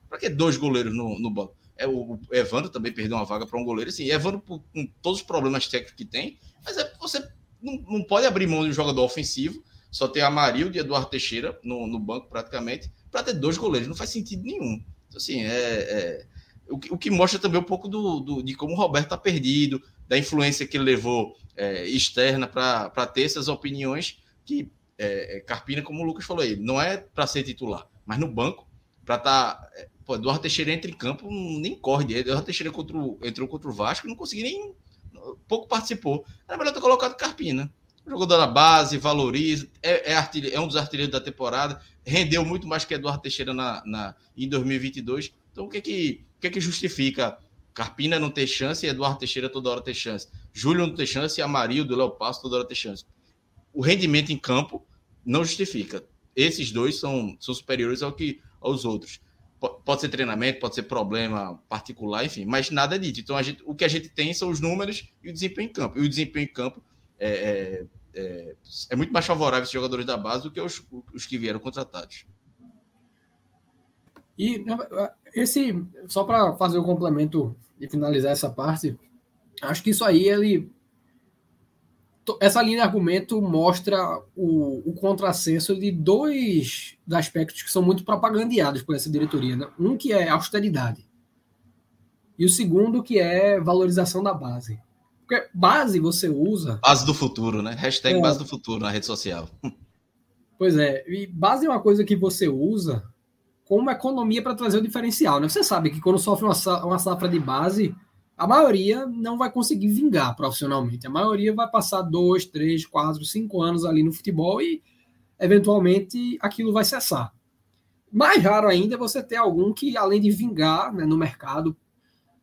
Para que dois goleiros no, no banco? É, o Evandro também perdeu uma vaga para um goleiro. Assim, Evandro, com todos os problemas técnicos que tem, mas é, você não, não pode abrir mão de um jogador ofensivo, só ter Amarildo e Eduardo Teixeira no, no banco, praticamente, para ter dois goleiros. Não faz sentido nenhum. Então, assim, é, é o, que, o, que, mostra também um pouco do, do, de como o Roberto está perdido, da influência que ele levou é, externa para ter essas opiniões que é, é, Carpina, como o Lucas falou aí, não é para ser titular, mas no banco, para estar. Tá, é, Pô, Eduardo Teixeira entra em campo, nem corre. Eduardo Teixeira contra o, entrou contra o Vasco, não conseguiu nem. Pouco participou. Era melhor ter colocado Carpina. Jogador da base, valoriza, é, é, é, um dos artilheiros da temporada, rendeu muito mais que Eduardo Teixeira na, na, em 2022. Então, o que que, o que que justifica Carpina não ter chance e Eduardo Teixeira toda hora ter chance? Júlio não ter chance e Amarildo, Léo Passo toda hora ter chance. O rendimento em campo não justifica. Esses dois são, são superiores ao que, aos outros. Pode ser treinamento, pode ser problema particular, enfim, mas nada é dito. Então, gente, o que a gente tem são os números e o desempenho em campo. E o desempenho em campo é, é, é, é muito mais favorável aos jogadores da base do que os, os que vieram contratados. E esse, só para fazer o complemento e finalizar essa parte, acho que isso aí ele essa linha de argumento mostra o, o contrassenso de dois aspectos que são muito propagandeados por essa diretoria. Né? Um que é austeridade e o segundo que é valorização da base. Porque base você usa... Base do futuro, né? Hashtag é, base do futuro na rede social. Pois é, e base é uma coisa que você usa como economia para trazer o diferencial. Né? Você sabe que quando sofre uma, uma safra de base a maioria não vai conseguir vingar profissionalmente. A maioria vai passar dois, três, quatro, cinco anos ali no futebol e, eventualmente, aquilo vai cessar. Mais raro ainda é você ter algum que, além de vingar né, no mercado,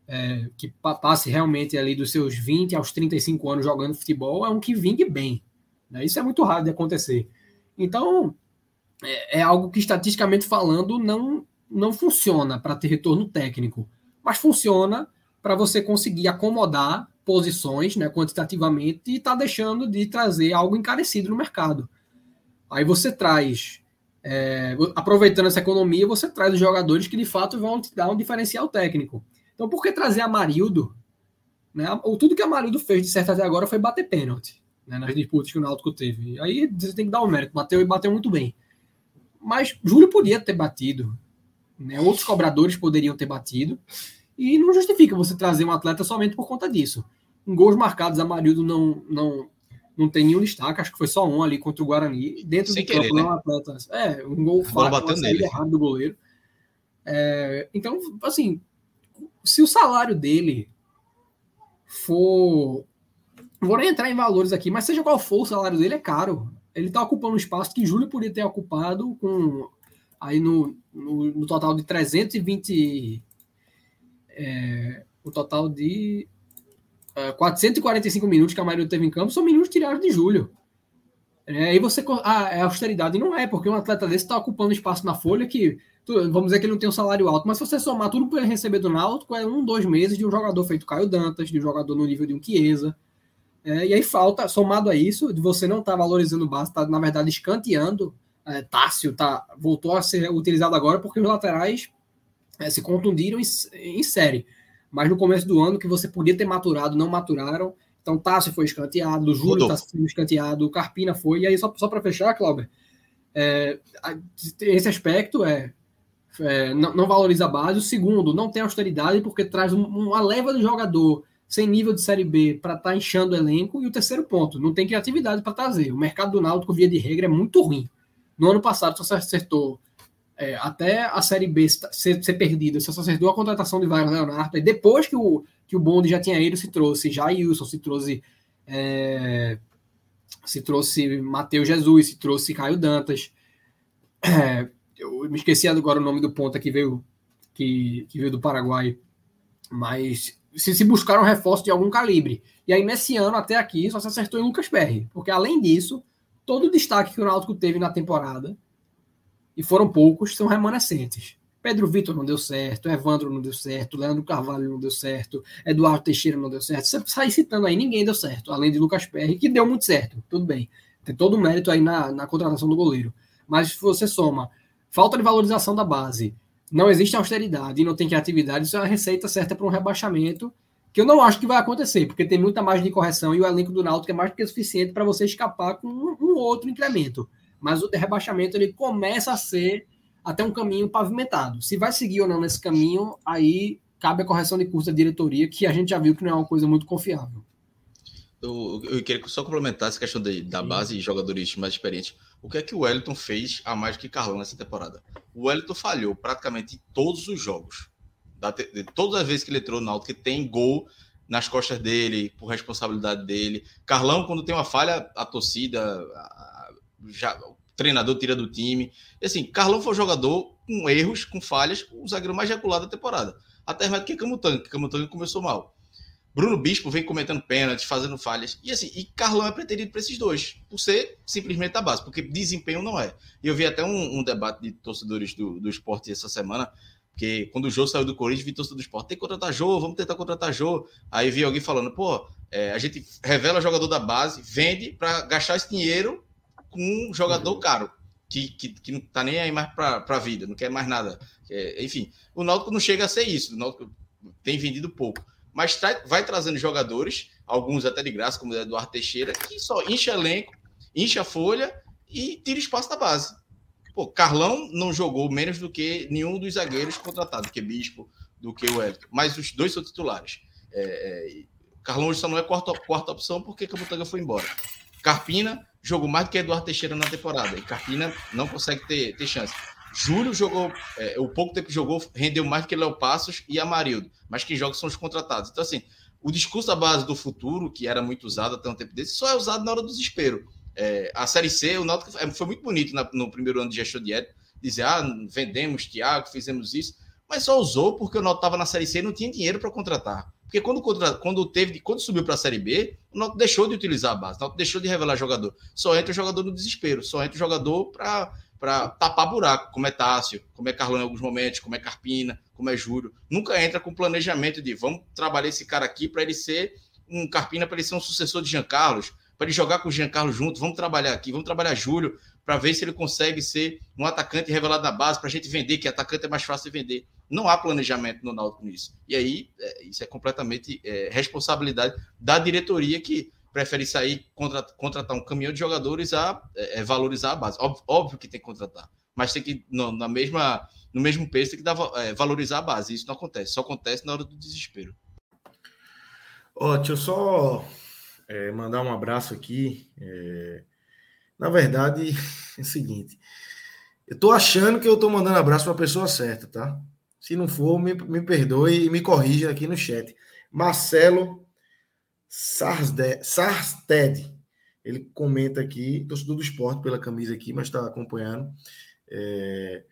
é, que passe realmente ali dos seus 20 aos 35 anos jogando futebol, é um que vingue bem. Né? Isso é muito raro de acontecer. Então, é, é algo que, estatisticamente falando, não, não funciona para ter retorno técnico, mas funciona para você conseguir acomodar posições, né, quantitativamente, e está deixando de trazer algo encarecido no mercado. Aí você traz, é, aproveitando essa economia, você traz os jogadores que de fato vão te dar um diferencial técnico. Então, por que trazer Amarildo? Né? Tudo que Amarildo fez de certo até agora foi bater pênalti né, nas disputas que o Náutico teve. Aí você tem que dar o um mérito, bateu e bateu muito bem. Mas Júlio podia ter batido, né? outros cobradores poderiam ter batido, e não justifica você trazer um atleta somente por conta disso. Em gols marcados, Amarildo não, não, não tem nenhum destaque, acho que foi só um ali contra o Guarani. Dentro Sem do querer, campo, né? não é um atleta. É, um gol fácil, uma saída errada do goleiro. É, então, assim, se o salário dele for não vou nem entrar em valores aqui, mas seja qual for o salário dele, é caro. Ele está ocupando um espaço que Júlio poderia ter ocupado com aí no, no, no total de 320. É, o total de é, 445 minutos que a maioria teve em campo são minutos tirados de Júlio. É, aí você. Ah, é austeridade. Não é, porque um atleta desse está ocupando espaço na folha que. Vamos dizer que ele não tem um salário alto, mas se você somar tudo que ele receber do Náutico, é um, dois meses de um jogador feito Caio Dantas, de um jogador no nível de um Chiesa, é, e aí falta, somado a isso, de você não estar tá valorizando o base, está na verdade escanteando. É, Tássio tá, voltou a ser utilizado agora porque os laterais é, se contundiram em, em, série. Mas no começo do ano, que você podia ter maturado, não maturaram. Então Tássio foi escanteado, o Júlio está sendo escanteado, o Carpina foi. E aí, só, só para fechar, Cláudio, é, esse aspecto é, é não, não, valoriza a base. O segundo, não tem austeridade porque traz um, uma leva de jogador sem nível de Série B para estar tá inchando o elenco. E o terceiro ponto, não tem criatividade para trazer. O mercado do Náutico, via de regra, é muito ruim. No ano passado, você acertou é, até a Série B ser, ser perdida, você acertou a contratação de Wagner Leonardo, e depois que o, que o Bonde já tinha ido, se trouxe Jailson, se trouxe é, se trouxe Matheus Jesus, se trouxe Caio Dantas. É, eu me esqueci agora o nome do ponto que veio que, que veio do Paraguai, mas se, se buscar um reforço de algum calibre. E aí, nesse ano, até aqui, só se acertou em Lucas Perry. Porque, além disso, todo o destaque que o Náutico teve na temporada, e foram poucos, são remanescentes. Pedro Vitor não deu certo, Evandro não deu certo, Leandro Carvalho não deu certo, Eduardo Teixeira não deu certo. Você sai citando aí, ninguém deu certo, além de Lucas Perry, que deu muito certo, tudo bem. Tem todo o mérito aí na, na contratação do goleiro. Mas se você soma falta de valorização da base, não existe austeridade não tem criatividade, isso é a receita certa para um rebaixamento, que eu não acho que vai acontecer, porque tem muita margem de correção e o elenco do Náutico é mais do que suficiente para você escapar com um, um outro incremento. Mas o rebaixamento ele começa a ser até um caminho pavimentado. Se vai seguir ou não nesse caminho, aí cabe a correção de curso da diretoria, que a gente já viu que não é uma coisa muito confiável. Eu, eu queria só complementar essa questão de, da base e jogadores mais experientes. O que é que o Wellington fez a mais que Carlão nessa temporada? O Wellington falhou praticamente em todos os jogos. Da, de, todas as vezes que ele entrou no Náutico, que tem gol nas costas dele, por responsabilidade dele. Carlão, quando tem uma falha, a torcida, a, já, treinador tira do time. E assim, Carlão foi um jogador com erros, com falhas, o zagueiro mais regular da temporada. Até mais do que Camutanga, que Camutanga começou mal. Bruno Bispo vem cometendo pênaltis, fazendo falhas. E assim, e Carlão é preterido para esses dois, por ser simplesmente a base, porque desempenho não é. E eu vi até um, um debate de torcedores do, do esporte essa semana, que quando o Jô saiu do Corinthians, vi torcedor do esporte, tem que contratar Jô, vamos tentar contratar Jô. Aí vi alguém falando, pô, é, a gente revela jogador da base, vende para gastar esse dinheiro um jogador uhum. caro. Que, que, que, não tá nem aí mais para a vida, não quer mais nada. É, enfim, o Náutico não chega a ser isso. O Náutico tem vendido pouco mas tra vai trazendo jogadores, alguns até de graça, como o Eduardo Teixeira, que só enche elenco, enche a folha e tira espaço da base. Pô, Carlão não jogou menos do que nenhum dos zagueiros contratados, que Bispo, do que o Everton, mas os dois são titulares. É, é, Carlão hoje só não é quarta, quarta opção porque Camutanga foi embora. Carpina jogou mais do que Eduardo Teixeira na temporada e Carpina não consegue ter, ter chance. Júlio jogou, é, o pouco tempo que jogou, rendeu mais do que Léo Passos e Amarildo, mas quem joga são os contratados. Então, assim, o discurso da base do futuro, que era muito usado até um tempo desse, só é usado na hora do desespero. É, a Série C, o Náutico é, foi muito bonito na, no primeiro ano de gestão de Ed, dizer, ah, vendemos Thiago, fizemos isso, mas só usou porque o Náutico estava na Série C e não tinha dinheiro para contratar. Porque quando, quando, teve, quando subiu para a Série B, o Náutico deixou de utilizar a base, o Náutico deixou de revelar jogador. Só entra o jogador no desespero, só entra o jogador para tapar buraco, como é Tássio, como é Carlão em alguns momentos, como é Carpina, como é Júlio. Nunca entra com planejamento de vamos trabalhar esse cara aqui para ele ser um Carpina para ele ser um sucessor de Jean Carlos, para ele jogar com o Jean Carlos junto. Vamos trabalhar aqui, vamos trabalhar Júlio para ver se ele consegue ser um atacante revelado na base para a gente vender, que atacante é mais fácil de vender. Não há planejamento no Náutico nisso. E aí, é, isso é completamente é, responsabilidade da diretoria que prefere sair, contra, contratar um caminhão de jogadores a é, é valorizar a base. Óbvio, óbvio, que tem que contratar, mas tem que, no, na mesma, no mesmo peso, tem que dar, é, valorizar a base. Isso não acontece, só acontece na hora do desespero. Ó, oh, deixa eu só é, mandar um abraço aqui. É... Na verdade, é o seguinte. Eu tô achando que eu tô mandando abraço para a pessoa certa, tá? Se não for, me, me perdoe e me corrija aqui no chat. Marcelo Sarsted. Ele comenta aqui, torcedor do esporte pela camisa aqui, mas está acompanhando. É...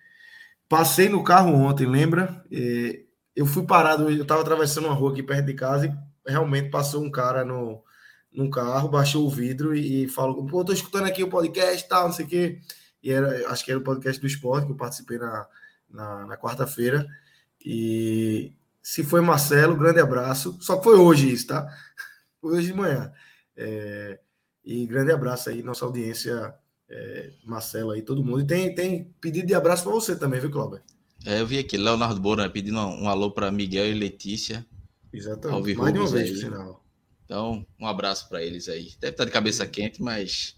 Passei no carro ontem, lembra? É... Eu fui parado, eu estava atravessando uma rua aqui perto de casa e realmente passou um cara no, num carro, baixou o vidro e, e falou: pô, tô escutando aqui o podcast, tal, não sei o quê. E era, acho que era o podcast do esporte que eu participei na, na, na quarta-feira. E se foi Marcelo, grande abraço. Só que foi hoje isso, tá? Foi hoje de manhã. É, e grande abraço aí, nossa audiência, é, Marcelo aí, todo mundo. E tem, tem pedido de abraço para você também, viu, Cláudio? É, eu vi aqui, Leonardo Bora pedindo um, um alô para Miguel e Letícia. Exatamente. Mais de uma vez, por sinal. Então, um abraço para eles aí. Deve estar de cabeça quente, mas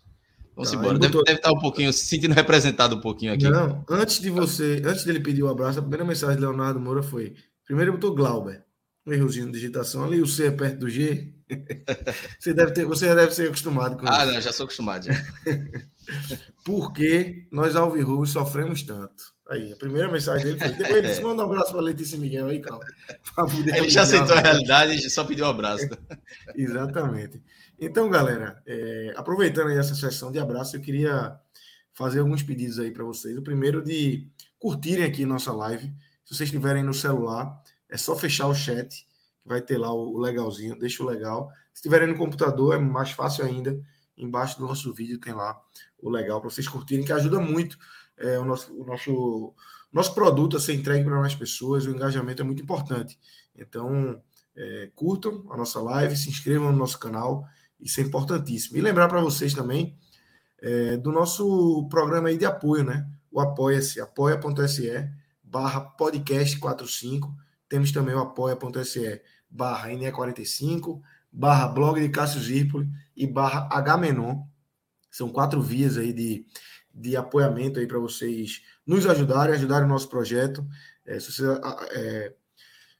vamos tá, embora. Deve, botou... deve, estar um pouquinho, se sentindo representado um pouquinho aqui. Não, antes de você, antes dele pedir o um abraço, a primeira mensagem de Leonardo Moura foi: primeiro botou Glauber, um errozinho de digitação ali, o C é perto do G. você deve ter, você já deve ser acostumado com ah, isso. Ah, não, já sou acostumado. Já. Por que nós alvirrubos sofremos tanto? Aí, a primeira mensagem dele foi. Depois ele disse: manda um abraço para Letícia Miguel aí, calma. Ele já aceitou a realidade e só pediu um abraço. Exatamente. Então, galera, é, aproveitando aí essa sessão de abraço, eu queria fazer alguns pedidos aí para vocês. O primeiro de curtirem aqui nossa live. Se vocês estiverem no celular, é só fechar o chat, que vai ter lá o legalzinho, deixa o legal. Se estiverem no computador, é mais fácil ainda. Embaixo do nosso vídeo tem lá o legal para vocês curtirem, que ajuda muito é, o, nosso, o nosso, nosso produto a ser entregue para mais pessoas, o engajamento é muito importante. Então, é, curtam a nossa live, se inscrevam no nosso canal, isso é importantíssimo. E lembrar para vocês também é, do nosso programa aí de apoio, né? O Apoia-se, apoia.se barra podcast 45. Temos também o apoia.se barra NE45, barra blog de Cássio Zirpoli e barra H-Menon. São quatro vias aí de, de apoiamento aí para vocês nos ajudarem, ajudarem o nosso projeto. É, se vocês é,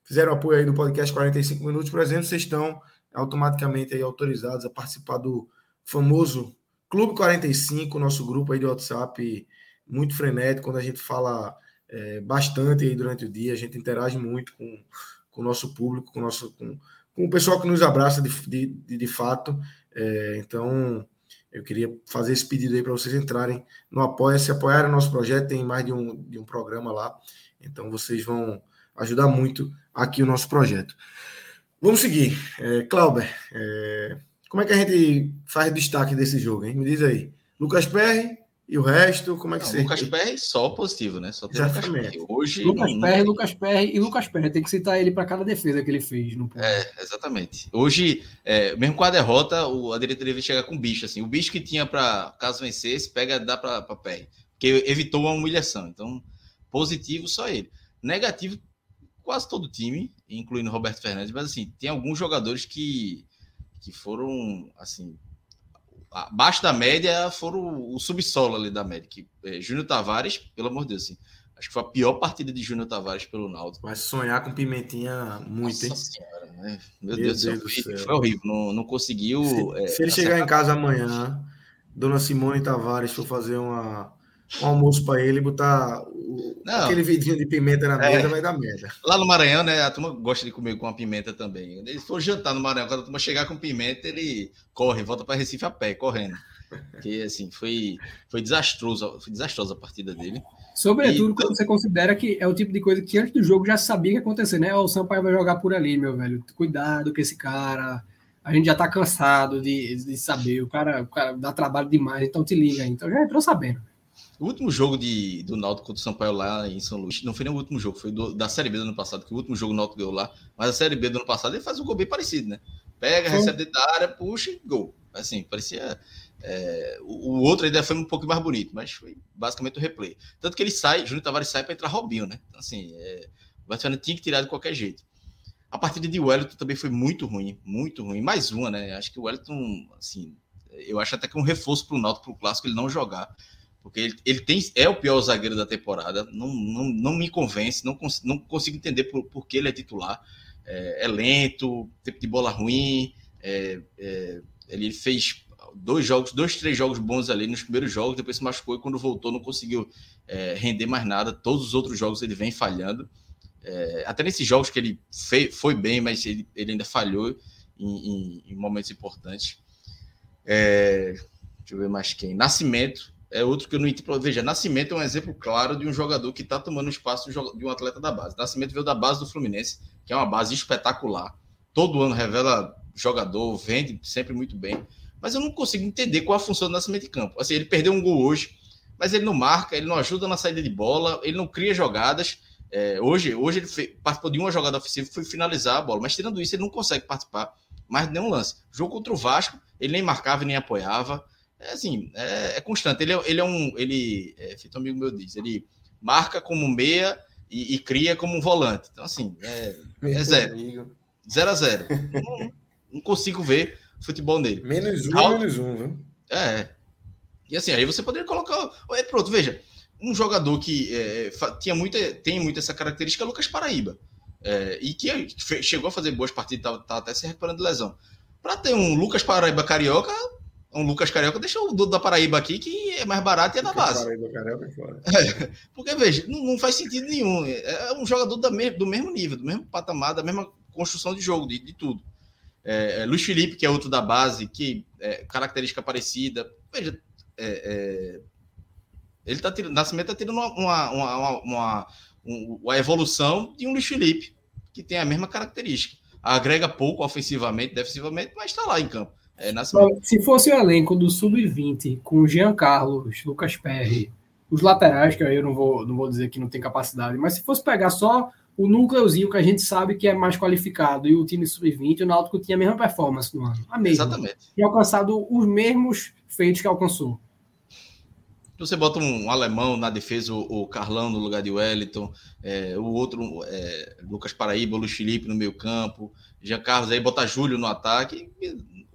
fizeram apoio aí do podcast 45 minutos, por exemplo, vocês estão automaticamente aí autorizados a participar do famoso Clube 45, nosso grupo aí de WhatsApp muito frenético, quando a gente fala é, bastante aí durante o dia, a gente interage muito com, com o nosso público, com o, nosso, com, com o pessoal que nos abraça de, de, de, de fato. É, então, eu queria fazer esse pedido aí para vocês entrarem no Apoia-se, apoiarem o nosso projeto, tem mais de um, de um programa lá, então vocês vão ajudar muito aqui o nosso projeto. Vamos seguir. É, Clauber, é, como é que a gente faz destaque desse jogo, hein? Me diz aí. Lucas Perry, e o resto, como é que não, você. Lucas Perry só positivo, né? Só tem Lucas Perry. Hoje. Lucas não... Perry, Lucas Perry e Lucas Perry. Tem que citar ele para cada defesa que ele fez. No... É, exatamente. Hoje, é, mesmo com a derrota, o, a diretoria deve chegar com o bicho. Assim. O bicho que tinha para caso vencesse, pega, dá para Perry. Porque evitou uma humilhação. Então, positivo só ele. Negativo, quase todo o time, incluindo Roberto Fernandes. Mas, assim, tem alguns jogadores que, que foram, assim, abaixo da média foram o subsolo ali da média. Que, é, Júnior Tavares, pelo amor de Deus, assim, acho que foi a pior partida de Júnior Tavares pelo Naldo. Mas sonhar com Pimentinha muito, Nossa hein? Senhora, né? Meu, Meu Deus, Deus, do céu, foi, foi horrível. Não, não conseguiu. Se, é, se ele chegar em casa amanhã, Dona Simone Tavares for fazer uma um almoço para ele, botar o, aquele vidinho de pimenta na mesa, é, vai dar merda. Lá no Maranhão, né? A turma gosta de comer com a pimenta também. Ele for jantar no Maranhão, quando a turma chegar com pimenta, ele corre, volta para Recife a pé, correndo. Porque assim, foi, foi desastroso, foi desastrosa a partida dele. Sobretudo e, quando você considera que é o tipo de coisa que antes do jogo já sabia que ia acontecer, né? O Sampaio vai jogar por ali, meu velho. Cuidado com esse cara. A gente já tá cansado de, de saber. O cara, o cara dá trabalho demais, então te liga. Então já entrou sabendo. O último jogo de, do Náutico contra o Sampaio lá em São Luís, não foi nem o último jogo, foi do, da Série B do ano passado, que o último jogo do Náutico ganhou lá, mas a Série B do ano passado ele faz um gol bem parecido, né? pega, recebe dentro da área, puxa e gol. Assim, parecia. É, o, o, outro ainda foi um pouco mais bonito, mas foi basicamente o replay. Tanto que ele sai, Júnior Tavares sai para entrar Robinho, né? Então, assim, é, o Barcelona tinha que tirar de qualquer jeito. A partida de Wellington também foi muito ruim, muito ruim. Mais uma, né? Acho que o Wellington, assim, eu acho até que é um reforço para o Náutico, para o Clássico, ele não jogar. Porque ele, ele tem, é o pior zagueiro da temporada. Não, não, não me convence, não, cons, não consigo entender por, por que ele é titular. É, é lento, tempo de bola ruim. É, é, ele fez dois jogos, dois, três jogos bons ali nos primeiros jogos, depois se machucou e quando voltou não conseguiu é, render mais nada. Todos os outros jogos ele vem falhando. É, até nesses jogos que ele fei, foi bem, mas ele, ele ainda falhou em, em, em momentos importantes. É, deixa eu ver mais quem. Nascimento é outro que eu não entendo. Veja, Nascimento é um exemplo claro de um jogador que está tomando espaço de um atleta da base. Nascimento veio da base do Fluminense, que é uma base espetacular. Todo ano revela jogador, vende sempre muito bem. Mas eu não consigo entender qual a função do Nascimento em campo. Assim, ele perdeu um gol hoje, mas ele não marca, ele não ajuda na saída de bola, ele não cria jogadas. É, hoje, hoje ele fez, participou de uma jogada ofensiva, foi finalizar a bola, mas tirando isso, ele não consegue participar mais de nenhum lance. Jogo contra o Vasco, ele nem marcava nem apoiava. É assim, é, é constante. Ele é, ele é um. Ele, é, feito um amigo meu diz, ele marca como meia e, e cria como um volante. Então, assim, é, é zero. Zero a zero. não, não, consigo ver futebol nele. Menos um, Al... menos um, viu? É. E assim, aí você poderia colocar. É, pronto, veja. Um jogador que é, tinha muita, tem muito essa característica é Lucas Paraíba. É, e que chegou a fazer boas partidas, estava tá até se recuperando de lesão. Para ter um Lucas Paraíba carioca, um Lucas Carioca, deixa o Dudu da Paraíba aqui, que é mais barato e é na base. Paraíba, Carioca, é, é porque, veja, não, não, faz sentido nenhum. É, é um jogador da me, do mesmo nível, do mesmo patamar, da mesma construção de jogo, de, de tudo. É, é Luiz Felipe, que é outro da base, que é característica parecida. Veja, é, ele tá tirando, Nascimento está tirando uma, uma, uma, uma, uma evolução de um Luiz Felipe, que tem a mesma característica. Agrega pouco ofensivamente, defensivamente, mas está lá em campo. É, Se fosse o elenco do Sub-20, com Jean Carlos, Lucas Perry, os laterais, que aí eu não vou, não vou dizer que não tem capacidade, mas se fosse pegar só o núcleozinho que a gente sabe que é mais qualificado e o time Sub-20, o Náutico tinha a mesma performance no ano. A mesma. Exatamente. E alcançado os mesmos feitos que alcançou. Você bota um alemão na defesa, o Carlão no lugar de Wellington, é, o outro, é, Lucas Paraíba, o Luiz Felipe no meio campo, Jean Carlos aí, bota Júlio no ataque,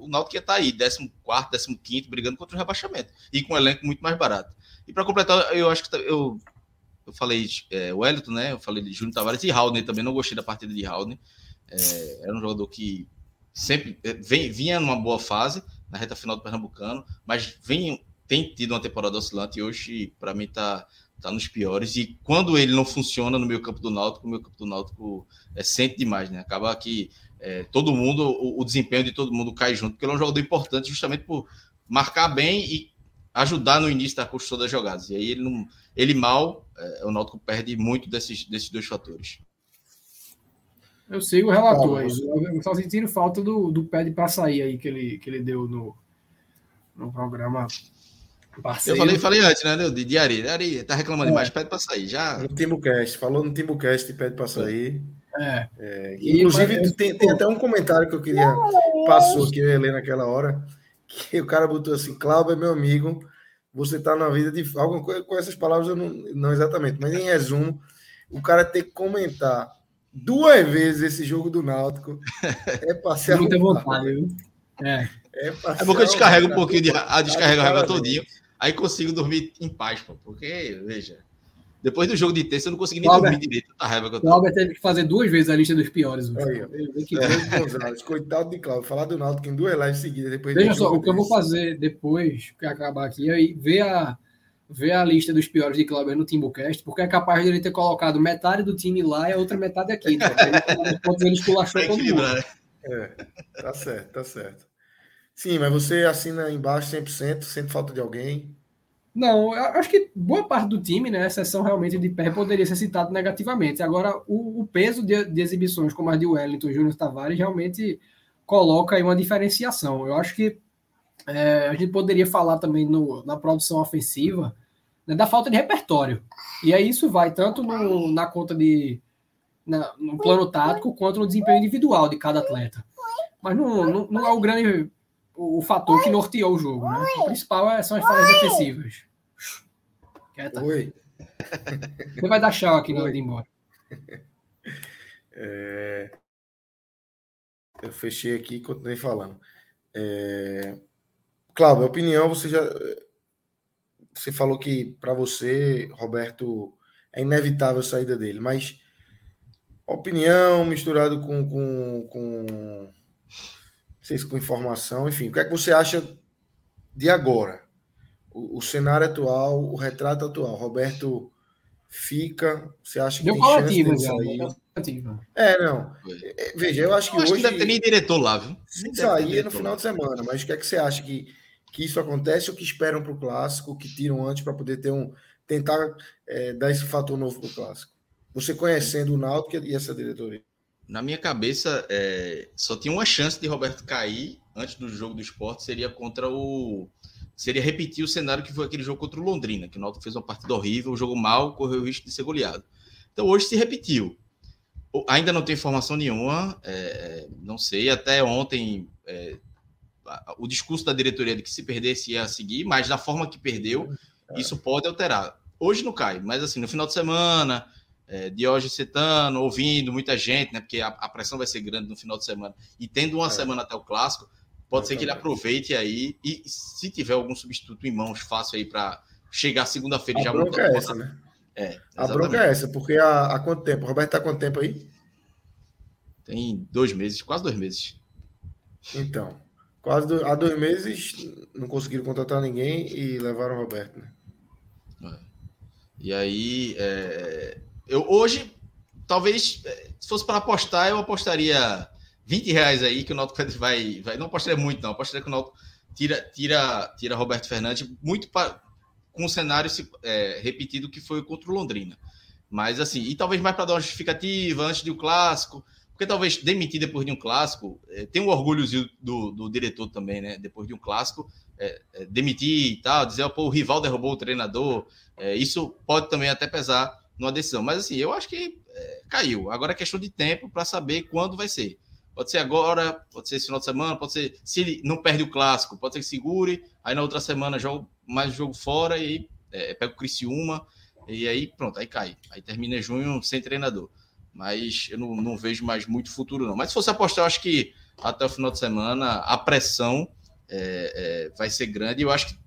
o Náutico ia estar tá aí, 14, 15, brigando contra o rebaixamento. E com um elenco muito mais barato. E para completar, eu acho que eu, eu falei é, Wellington, né? Eu falei de Júnior Tavares e Raul também. Não gostei da partida de Raul é, era um jogador que sempre é, vem, vinha numa boa fase na reta final do Pernambucano, mas vem, tem tido uma temporada oscilante e hoje, para mim, está tá nos piores. E quando ele não funciona no meio campo do Náutico, o meio campo do Náutico é, sente demais, né? Acaba que é, todo mundo, o, o, desempenho de todo mundo cai junto, porque ele é um jogador importante justamente por marcar bem e ajudar no início da construção das jogadas. E aí ele não, ele mal, é, o Náutico perde muito desses, desses dois fatores. Eu sigo o relator aí. Eu só sentindo falta do, do pé de passaí aí que ele, que ele deu no, no programa Parceiro. Eu falei, falei antes, né, de, de Ari. Ari tá reclamando é. demais, pede para sair. Já... No Timbucast, falou no Timbucast, pede para sair. É. é inclusive, tem, tem, até um comentário que eu queria. Passou que eu ia ler naquela hora. Que o cara botou assim: Cláudio é meu amigo, você está na vida de. Alguma coisa com essas palavras, eu não, não exatamente, mas em resumo, o cara tem que comentar duas vezes esse jogo do Náutico. É passear. Muita vontade, viu? É. É, é porque eu descarrego um pouquinho de. A descarrega a raiva todinho. Aí consigo dormir em paz, pô. Porque, veja. Depois do jogo de terça, eu não consegui nem dormir direito. Tá raiva que eu tô. O Albert teve que fazer duas vezes a lista dos piores. Aí, que é. Coitado de Cláudio. Falar do Náutico em duas lives seguidas. Depois Veja só, o que eu vou fazer depois que acabar aqui é ver a, ver a lista dos piores de Cláudio no Timbucast, porque é capaz de ele ter colocado metade do time lá e a outra metade aqui. Então, ele, ele esculachou todo mundo. Né? É, tá certo, tá certo. Sim, mas você assina embaixo 100%, sente falta de alguém? Não, acho que boa parte do time, né, exceção realmente de pé, poderia ser citado negativamente. Agora, o, o peso de, de, exibições como a de Wellington e Júnior Tavares realmente coloca aí uma diferenciação. Eu acho que é, a gente poderia falar também no, na produção ofensiva né, da falta de repertório. E aí isso vai tanto no, na conta de. Na, no plano tático quanto no desempenho individual de cada atleta. Mas não, não, não é o grande o, o, fator que norteou o jogo. Né? O principal é, são as falhas defensivas. Quieta. Oi. Você vai dar tchau aqui na hora de ir embora. É... Eu fechei aqui e continuei falando. É... Cláudio, opinião, você já. Você falou que para você, Roberto, é inevitável a saída dele, mas opinião misturado com, com, com não sei se com informação, enfim, o que é que você acha de agora? O, o cenário atual, o retrato atual. Roberto fica, você acha que Deu tem coletivo, chance de sair? É, não. É, veja, eu acho que eu acho hoje. Que deve ter nem diretor lá, viu? Nem sair no final de semana, mas o que é que você acha que, que isso acontece ou que esperam para o clássico, que tiram antes para poder ter um. tentar é, dar esse fator novo para o clássico? Você conhecendo o Náutico e essa diretoria? Na minha cabeça, é, só tinha uma chance de Roberto cair antes do jogo do esporte, seria contra o. Seria repetir o cenário que foi aquele jogo contra o Londrina, que o Náutico fez uma partida horrível, um jogo mal, correu o risco de ser goleado. Então hoje se repetiu. Ainda não tem informação nenhuma, é, não sei, até ontem é, o discurso da diretoria de que se perdesse ia seguir, mas da forma que perdeu, isso pode alterar. Hoje não cai, mas assim, no final de semana, é, Diógenes Cetano, ouvindo muita gente, né? Porque a, a, pressão vai ser grande no final de semana. E tendo uma é. semana até o clássico, pode ser que ele aproveite aí e se tiver algum substituto em mãos fácil aí para chegar segunda-feira já bronca é essa, né? É, a bronca é essa, porque há, há quanto tempo? O Roberto tá quanto tempo aí? Tem dois meses, quase dois meses. Então, quase do, há dois meses não conseguiram contratar ninguém e levaram o Roberto, né? É. E aí, é, eu hoje, talvez, eh, se fosse para apostar, eu apostaria 20 reais aí que o Náutico vai, vai. Não apostaria muito, não. Apostaria que o Náutico tira, tira, tira Roberto Fernandes muito com o cenário é, repetido que foi contra o Londrina. Mas assim, e talvez mais para dar uma justificativa antes do clássico, porque talvez demitir depois de um clássico, é, tem um orgulho do, do diretor também, né? Depois de um clássico, é, demitir e tal, dizer, pô, o rival derrubou o treinador, isso pode também até pesar numa decisão. Mas assim, eu acho que é, caiu. Agora é questão de tempo para saber quando vai ser. Pode ser agora, pode ser esse final de semana, pode ser. Se ele não perde o clássico, pode ser que segure. Aí na outra semana joga mais jogo fora e aí é, pega o Criciúma. E aí pronto, aí cai. Aí termina junho sem treinador. Mas eu não, não vejo mais muito futuro, não. Mas se fosse apostar, eu acho que até o final de semana a pressão é, é, vai ser grande. Eu acho que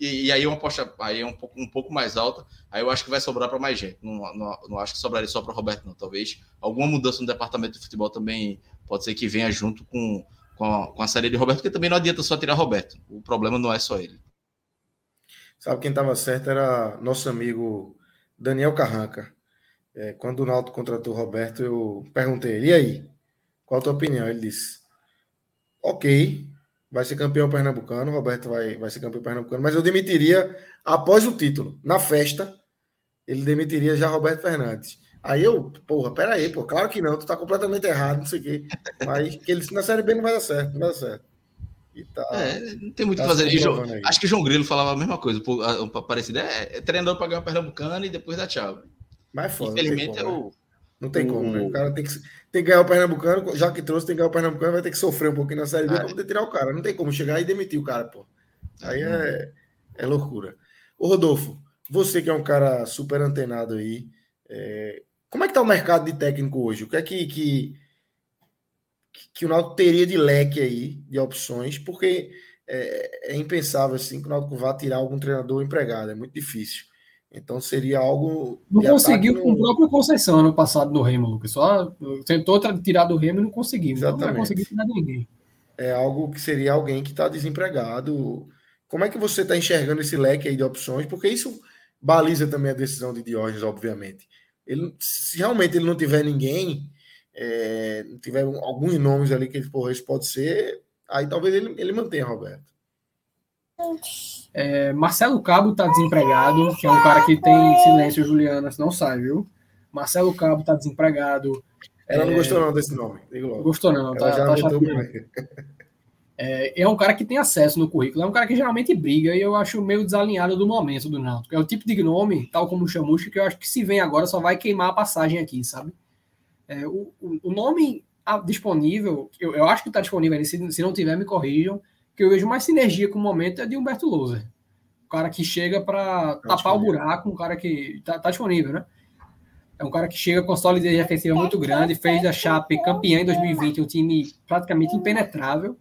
e, e, aí uma aposta aí é um pouco, um pouco mais alta, aí eu acho que vai sobrar para mais gente. Não, não, não, acho que sobraria só para Roberto, não. Talvez alguma mudança no departamento de futebol também pode ser que venha junto com, com, a, com a série de Roberto, porque também não adianta só tirar Roberto. O problema não é só ele. Sabe quem estava certo era nosso amigo Daniel Carranca. É, quando o Naldo contratou o Roberto, eu perguntei ele, e aí? Qual a tua opinião? Ele disse: Ok, vai ser campeão pernambucano, o Roberto vai, vai ser campeão pernambucano, mas eu demitiria após o título, na festa, ele demitiria já Roberto Fernandes. Aí eu, porra, peraí, pô, claro que não, tu tá completamente errado, não sei o quê. Mas que ele na Série B não vai dar certo, não vai dar certo. Tá, é, não tem muito o tá que fazer. acho que o João Grilo falava a mesma coisa, parecido, é, é treinador para ganhar o Pernambucano e depois dá tchau. Mas foda, Infelizmente é o. Não tem como, né? O cara tem que, tem que ganhar o Pernambucano, já que trouxe, tem que ganhar o Pernambucano, vai ter que sofrer um pouquinho na Série B ah, para poder tirar o cara. Não tem como chegar e demitir o cara, pô. Aí é, é loucura. Ô, Rodolfo, você que é um cara super antenado aí, é... como é que tá o mercado de técnico hoje? O que é que, que, que o Náutico teria de leque aí, de opções? Porque é, é impensável, assim, que o Náutico vá tirar algum treinador empregado, é muito difícil. Então seria algo. Não conseguiu no... com o próprio Conceição ano passado no Remo, Lucas. Só tentou tirar do Remo e não conseguiu. Exatamente. Então não conseguiu tirar ninguém. É algo que seria alguém que está desempregado. Como é que você está enxergando esse leque aí de opções? Porque isso baliza também a decisão de Diógenes, obviamente. Ele, se realmente ele não tiver ninguém, é, tiver alguns nomes ali que ele, porra, isso pode ser, aí talvez ele, ele mantenha, Roberto. É, Marcelo Cabo está desempregado, que é um cara que tem silêncio, Juliana, não sai, viu? Marcelo Cabo está desempregado. Ela é... não gostou não desse nome. Gostou não, tá, tá é, é um cara que tem acesso no currículo, é um cara que geralmente briga e eu acho meio desalinhado do momento do Náutico. É o tipo de nome, tal como o Chamusca, que eu acho que se vem agora só vai queimar a passagem aqui, sabe? É, o, o nome disponível, eu, eu acho que está disponível, se, se não tiver, me corrijam, que eu vejo mais sinergia com o momento é de Humberto Louser. O cara que chega para tá tapar o buraco, um cara que tá, tá, disponível, né? É um cara que chega com solidez defensiva muito grande, fez da Chape campeã em 2020, um time praticamente impenetrável.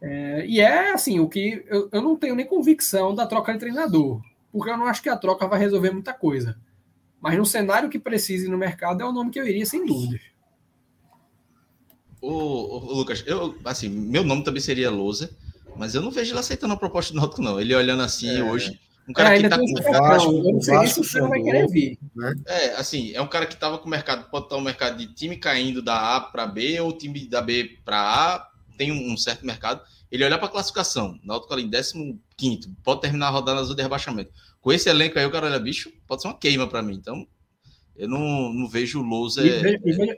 É, e é assim, o que eu, eu não tenho nem convicção da troca de treinador, porque eu não acho que a troca vai resolver muita coisa. Mas no cenário que precise no mercado é o nome que eu iria, sem dúvida. Ô, ô, Lucas, eu, assim, meu nome também seria Lousa, mas eu não vejo ele aceitando a proposta do Náutico, não. Ele olhando assim é. hoje. Um cara é, que tá com o Vasco, eu não sei se você vai querer vir. Né? É, assim, é um cara que tava com o mercado, pode estar o um mercado de time caindo da A para B ou time da B para A, tem um, certo mercado. Ele olhar para a classificação, Náutico ali em 15, pode terminar a rodada azul de rebaixamento com esse elenco aí, o cara olha, bicho, pode ser uma queima para mim. Então, eu não, não vejo o Lousa. É...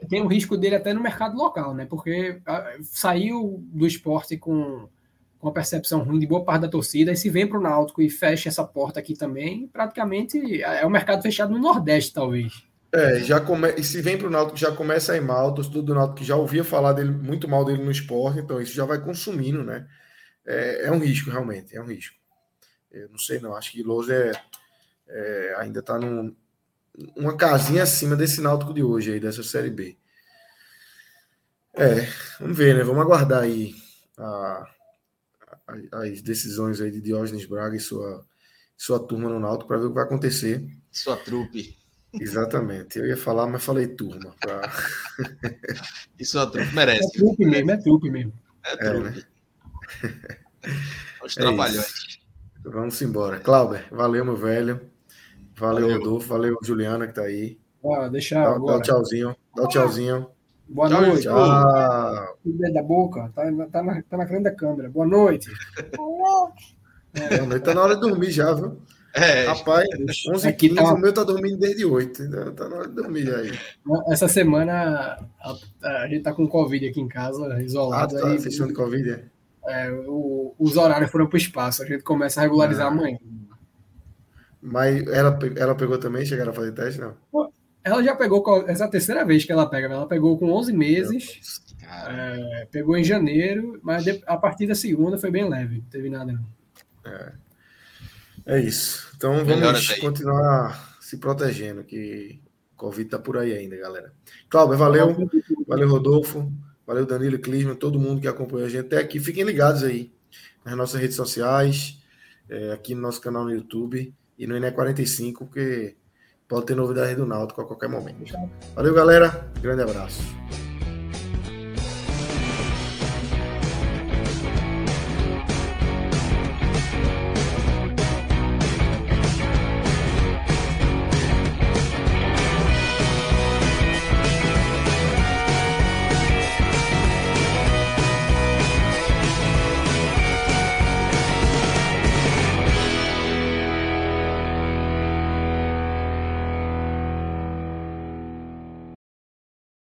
tem o risco dele até no mercado local, né? Porque ah, saiu do esporte com, com a percepção ruim de boa parte da torcida, e se vem para o Náutico e fecha essa porta aqui também, praticamente é o um mercado fechado no Nordeste, talvez. É, já come... e se vem para o Náutico, já começa a ir mal, torcedor do Náutico que já ouvia falar dele, muito mal dele no esporte, então isso já vai consumindo, né? É, é um risco, realmente, é um risco. Eu não sei, não. Acho que Lousa é, é, ainda está num, uma casinha acima desse Náutico de hoje, aí, dessa Série B. É, vamos ver, né? Vamos aguardar aí a, as decisões aí de Diógenes Braga e sua, sua turma no Náutico para ver o que vai acontecer. Sua trupe. Exatamente. Eu ia falar, mas falei turma. Pra... e sua trupe merece. É trupe mesmo, é trupe mesmo. É trupe. É, né? Os é trabalhões. Vamos embora. Cláudio, valeu, meu velho. Valeu, valeu. Rodolfo. Valeu, Juliana, que tá aí. Ah, deixa dá, dá um tchauzinho. Dá um tchauzinho. Boa tchau, noite. Tchau. da boca. Tá, tá, na, tá na frente da câmera. Boa noite. Boa noite. É, tá na hora de dormir já, viu? É, Rapaz, 11 aqui tá... o meu tá dormindo desde 8. Então tá na hora de dormir aí. Essa semana a, a, gente tá com Covid aqui em casa, isolado. Ah, tá, aí, de Covid, é? É, o, os horários foram para o espaço, a gente começa a regularizar ah. amanhã. Mas ela, ela pegou também? Chegaram a fazer teste, não? Ela já pegou, essa é a terceira vez que ela pega, ela pegou com 11 meses, é, pegou em janeiro, mas a partir da segunda foi bem leve, não teve nada não. É, é isso. Então vamos continuar se protegendo, que o Covid tá por aí ainda, galera. Cláudio, valeu. Valeu, Rodolfo. Valeu, Danilo e Clisman, todo mundo que acompanhou a gente até aqui. Fiquem ligados aí nas nossas redes sociais, é, aqui no nosso canal no YouTube e no ENE45, porque pode ter novidade do Náutico a qualquer momento. Valeu, galera. Grande abraço.